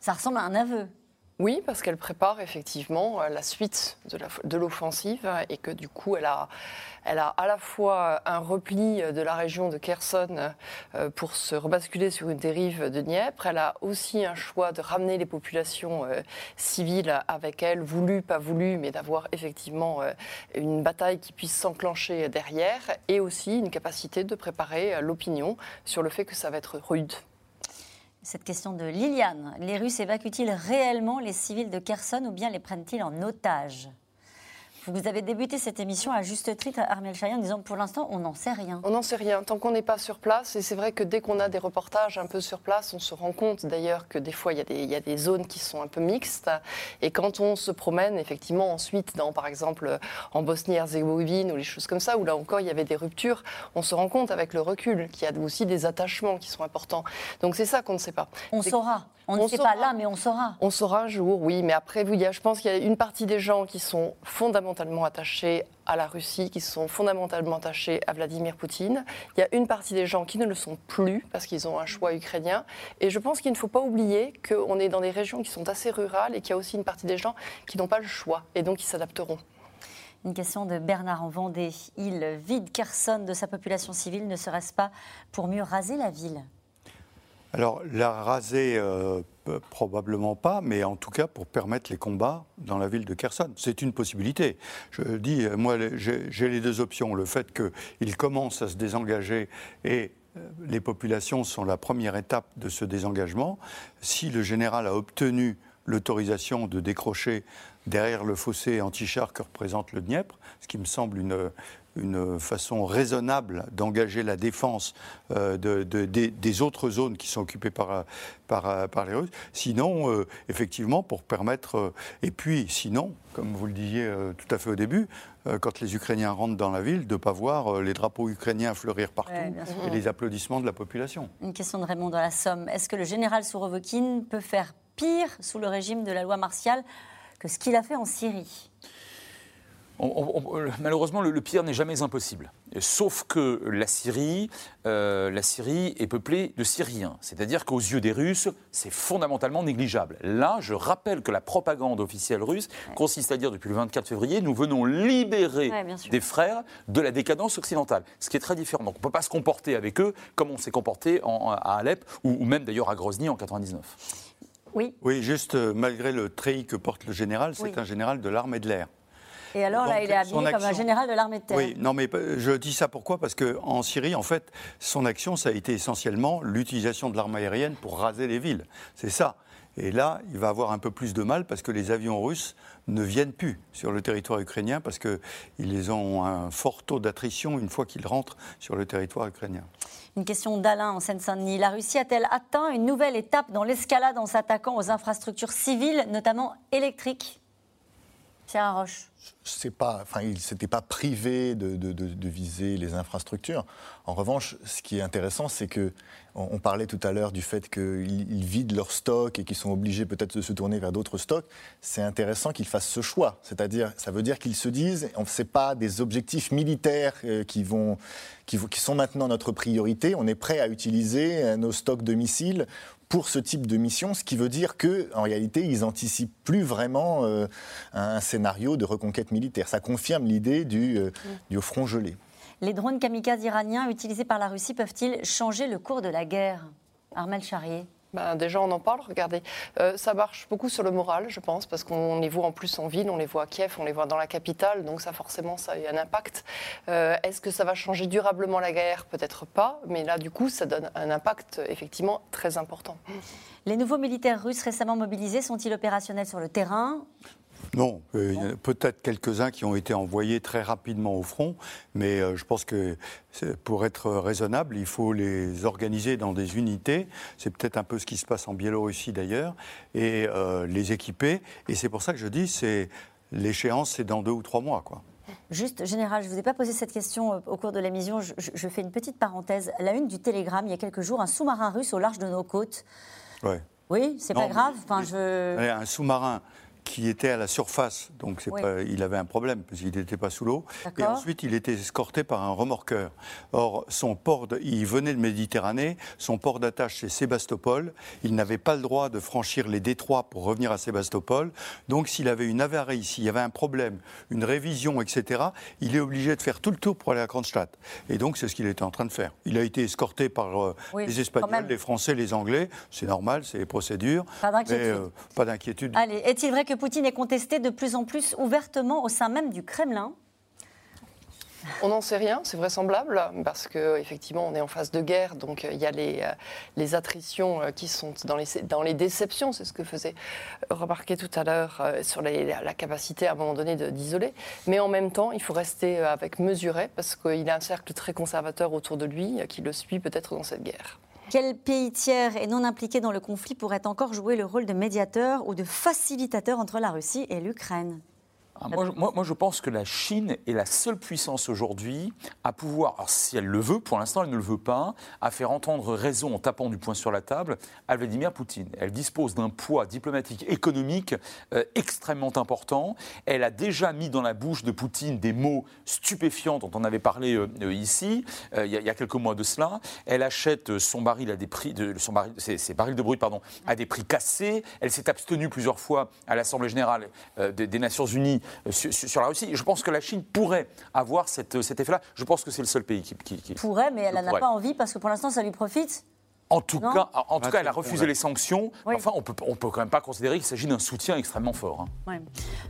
Ça ressemble à un aveu. Oui, parce qu'elle prépare effectivement euh, la suite de l'offensive et que du coup, elle a, à la fois un repli de la région de Kherson euh, pour se rebasculer sur une dérive de Dniepr. Elle a aussi un choix de ramener les populations euh, civiles avec elle, voulu, pas voulu, mais d'avoir effectivement une bataille qui puisse s'enclencher derrière et aussi une capacité de préparer l'opinion sur le fait que ça va être rude. Cette question de Liliane. Les Russes évacuent-ils réellement les civils de Kherson ou bien les prennent-ils en otage? Vous avez débuté cette émission à juste titre, Armel Charian, en disant pour l'instant, on n'en sait rien. On n'en sait rien, tant qu'on n'est pas sur place. Et c'est vrai que dès qu'on a des reportages un peu sur place, on se rend compte d'ailleurs que des fois, il y, a des, zones qui sont un peu mixtes. Et quand on se promène, effectivement, ensuite, dans, par exemple, en Bosnie-Herzégovine ou les choses comme ça, où là encore, il y avait des ruptures, on se rend compte avec le recul qu'il y a aussi des attachements qui sont importants. Donc c'est ça qu'on ne sait pas. On saura. On ne sait pas là, mais on saura. On saura un jour, oui. Mais après, vous, je pense qu'il y a une partie des gens qui sont fondamentalement attachés à la Russie, qui sont fondamentalement attachés à Vladimir Poutine. Il y a une partie des gens qui ne le sont plus parce qu'ils ont un choix ukrainien. Et je pense qu'il ne faut pas oublier qu'on est dans des régions qui sont assez rurales et qu'il y a aussi une partie des gens qui n'ont pas le choix et donc qui s'adapteront. Une question de Bernard en Vendée. Il vide Kherson de sa population civile. Ne serait-ce pas pour mieux raser la ville? Alors, la raser, euh, probablement pas, mais en tout cas pour permettre les combats dans la ville de Kherson. C'est une possibilité. Je dis, euh, moi, j'ai les deux options. Le fait qu'il commence à se désengager et euh, les populations sont la première étape de ce désengagement. Si le général a obtenu l'autorisation de décrocher derrière le fossé anti-char que représente le Dniepr, ce qui me semble une, une façon raisonnable d'engager la défense euh, de, des, autres zones qui sont occupées par, par, par les Russes. Sinon, euh, effectivement, pour permettre... Euh, et puis, sinon, comme vous le disiez tout à fait au début, quand les Ukrainiens rentrent dans la ville, de ne pas voir les drapeaux ukrainiens fleurir partout et les applaudissements de la population. Une question de Raymond dans la Somme. Est-ce que le général Sourovokin peut faire pire sous le régime de la loi martiale que ce qu'il a fait en Syrie? Malheureusement, le, pire n'est jamais impossible. Sauf que la Syrie, euh, la Syrie est peuplée de Syriens. C'est-à-dire qu'aux yeux des Russes, c'est fondamentalement négligeable. Là, je rappelle que la propagande officielle russe consiste à dire depuis le 24 février, nous venons libérer des frères de la décadence occidentale. Ce qui est très différent. Donc on ne peut pas se comporter avec eux comme on s'est comporté à Alep ou, même d'ailleurs à Grozny en 99. Oui. Oui, juste euh, malgré le treillis que porte le général, c'est un général de l'armée de l'air. Et alors, là, il est habillé comme un général de l'armée de terre. Oui, non, mais je dis ça pourquoi? Parce qu'en Syrie, en fait, son action, ça a été essentiellement l'utilisation de l'arme aérienne pour raser les villes. C'est ça. Et là, il va avoir un peu plus de mal parce que les avions russes ne viennent plus sur le territoire ukrainien parce qu'ils ont un fort taux d'attrition une fois qu'ils rentrent sur le territoire ukrainien. Une question d'Alain en Seine-Saint-Denis. La Russie a-t-elle atteint une nouvelle étape dans l'escalade en s'attaquant aux infrastructures civiles, notamment électriques? Pierre Roche c'est pas, enfin, ils ne s'étaient pas privés de, viser les infrastructures. En revanche, ce qui est intéressant, c'est que on, parlait tout à l'heure du fait qu'ils vident leurs stocks et qu'ils sont obligés peut-être de se tourner vers d'autres stocks. C'est intéressant qu'ils fassent ce choix. C'est-à-dire, ça veut dire qu'ils se disent, ce n'est pas des objectifs militaires euh, qui vont, qui, qui sont maintenant notre priorité. On est prêt à utiliser euh, nos stocks de missiles pour ce type de mission, ce qui veut dire qu'en réalité, ils n'anticipent plus vraiment euh, un scénario de reconquête militaire. Ça confirme l'idée du, euh, du front gelé. Les drones kamikazes iraniens utilisés par la Russie peuvent-ils changer le cours de la guerre? Armel Charrier ben, déjà, on en parle, regardez. Euh, ça marche beaucoup sur le moral, je pense, parce qu'on les voit en plus en ville, on les voit à Kiev, on les voit dans la capitale, donc ça, forcément, ça a eu un impact. Euh, est-ce que ça va changer durablement la guerre? Peut-être pas, mais là, du coup, ça donne un impact effectivement très important. Les nouveaux militaires russes récemment mobilisés sont-ils opérationnels sur le terrain? Non, euh, peut-être quelques-uns qui ont été envoyés très rapidement au front, mais euh, je pense que pour être raisonnable, il faut les organiser dans des unités. C'est peut-être un peu ce qui se passe en Biélorussie d'ailleurs, et euh, les équiper. Et c'est pour ça que je dis, c'est l'échéance, c'est dans deux ou trois mois, quoi. Juste, Général, je ne vous ai pas posé cette question au cours de l'émission. Je, je, fais une petite parenthèse. La une du Télégramme, il y a quelques jours, un sous-marin russe au large de nos côtes. Ouais. Oui, c'est pas grave. Enfin, je... Un sous-marin qui était à la surface, donc il avait un problème parce qu'il n'était pas sous l'eau. Et ensuite, il était escorté par un remorqueur. Or, son port, il venait de Méditerranée, son port d'attache c'est Sébastopol. Il n'avait pas le droit de franchir les détroits pour revenir à Sébastopol. Donc, s'il avait une avarie, s'il y avait un problème, une révision, etc., il est obligé de faire tout le tour pour aller à Kronstadt. Et donc, c'est ce qu'il était en train de faire. Il a été escorté par euh, les Espagnols, les Français, les Anglais. C'est normal, c'est les procédures. Pas d'inquiétude. Euh, pas d'inquiétude. Allez, est-il vrai que Poutine est contesté de plus en plus ouvertement au sein même du Kremlin. On n'en sait rien, c'est vraisemblable, parce qu'effectivement, on est en phase de guerre, donc euh, il y a les, euh, les attritions euh, qui sont dans les, dans les déceptions, c'est ce que faisait remarquer tout à l'heure sur la capacité à un moment donné d'isoler. Mais en même temps, il faut rester avec mesuré, parce qu'il a un cercle très conservateur autour de lui qui le suit peut-être dans cette guerre. Quel pays tiers et non impliqué dans le conflit pourrait encore jouer le rôle de médiateur ou de facilitateur entre la Russie et l'Ukraine? Ah, moi, je pense que la Chine est la seule puissance aujourd'hui à pouvoir, alors si elle le veut, pour l'instant elle ne le veut pas, à faire entendre raison en tapant du poing sur la table à Vladimir Poutine. Elle dispose d'un poids diplomatique, économique euh, extrêmement important. Elle a déjà mis dans la bouche de Poutine des mots stupéfiants dont on avait parlé euh, euh, ici il y, a quelques mois de cela. Elle achète son baril à des prix, ses, barils de brut pardon, à des prix cassés. Elle s'est abstenue plusieurs fois à l'Assemblée générale des Nations Unies euh, sur, la Russie. Je pense que la Chine pourrait avoir cette, cet effet-là. Je pense que c'est le seul pays qui, pourrait, mais elle n'en a pas envie parce que pour l'instant, ça lui profite. En tout cas, en tout cas, elle a refusé les sanctions. Enfin, on peut, on peut quand même pas considérer qu'il s'agit d'un soutien extrêmement fort. Hein.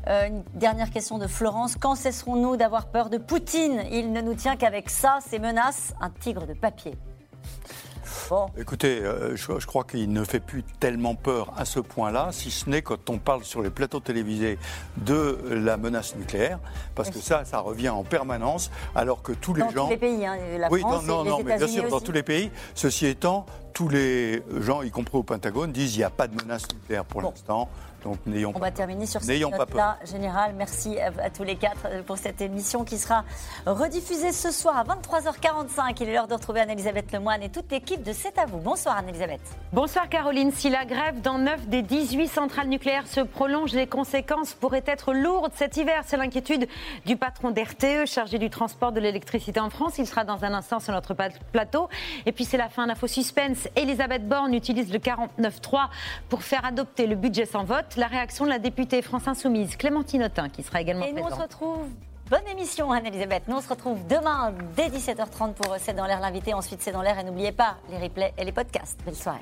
Euh, une dernière question de Florence. Quand cesserons-nous d'avoir peur de Poutine? Il ne nous tient qu'avec ça, ces menaces, un tigre de papier. Écoutez, euh, je, crois qu'il ne fait plus tellement peur à ce point-là, si ce n'est quand on parle sur les plateaux télévisés de la menace nucléaire, parce que ça, ça revient en permanence, alors que tous les gens... Dans tous les pays, hein, la oui, France non, non, non, mais bien sûr, dans tous les pays. Ceci étant, tous les gens, y compris au Pentagone, disent qu'il n'y a pas de menace nucléaire pour l'instant. Donc n'ayons On va terminer sur cette note-là, Général. Merci à, tous les quatre euh, pour cette émission qui sera rediffusée ce soir à 23h45. Il est l'heure de retrouver Anne-Elisabeth Lemoine et toute l'équipe de C'est à vous. Bonsoir Anne-Elisabeth. Bonsoir Caroline. Si la grève dans 9 des 18 centrales nucléaires se prolonge, les conséquences pourraient être lourdes cet hiver. C'est l'inquiétude du patron d'RTE chargé du transport de l'électricité en France. Il sera dans un instant sur notre plateau. Et puis c'est la fin d'info suspense. Elisabeth Borne utilise le 49.3 pour faire adopter le budget sans vote la réaction de la députée France Insoumise, Clémentine Autain, qui sera également Et nous, on se retrouve. Bonne émission, Anne-Elisabeth. Nous, on se retrouve demain dès 17h30 pour C'est dans l'air l'invité. Ensuite, C'est dans l'air. Et n'oubliez pas les replays et les podcasts. Belle soirée.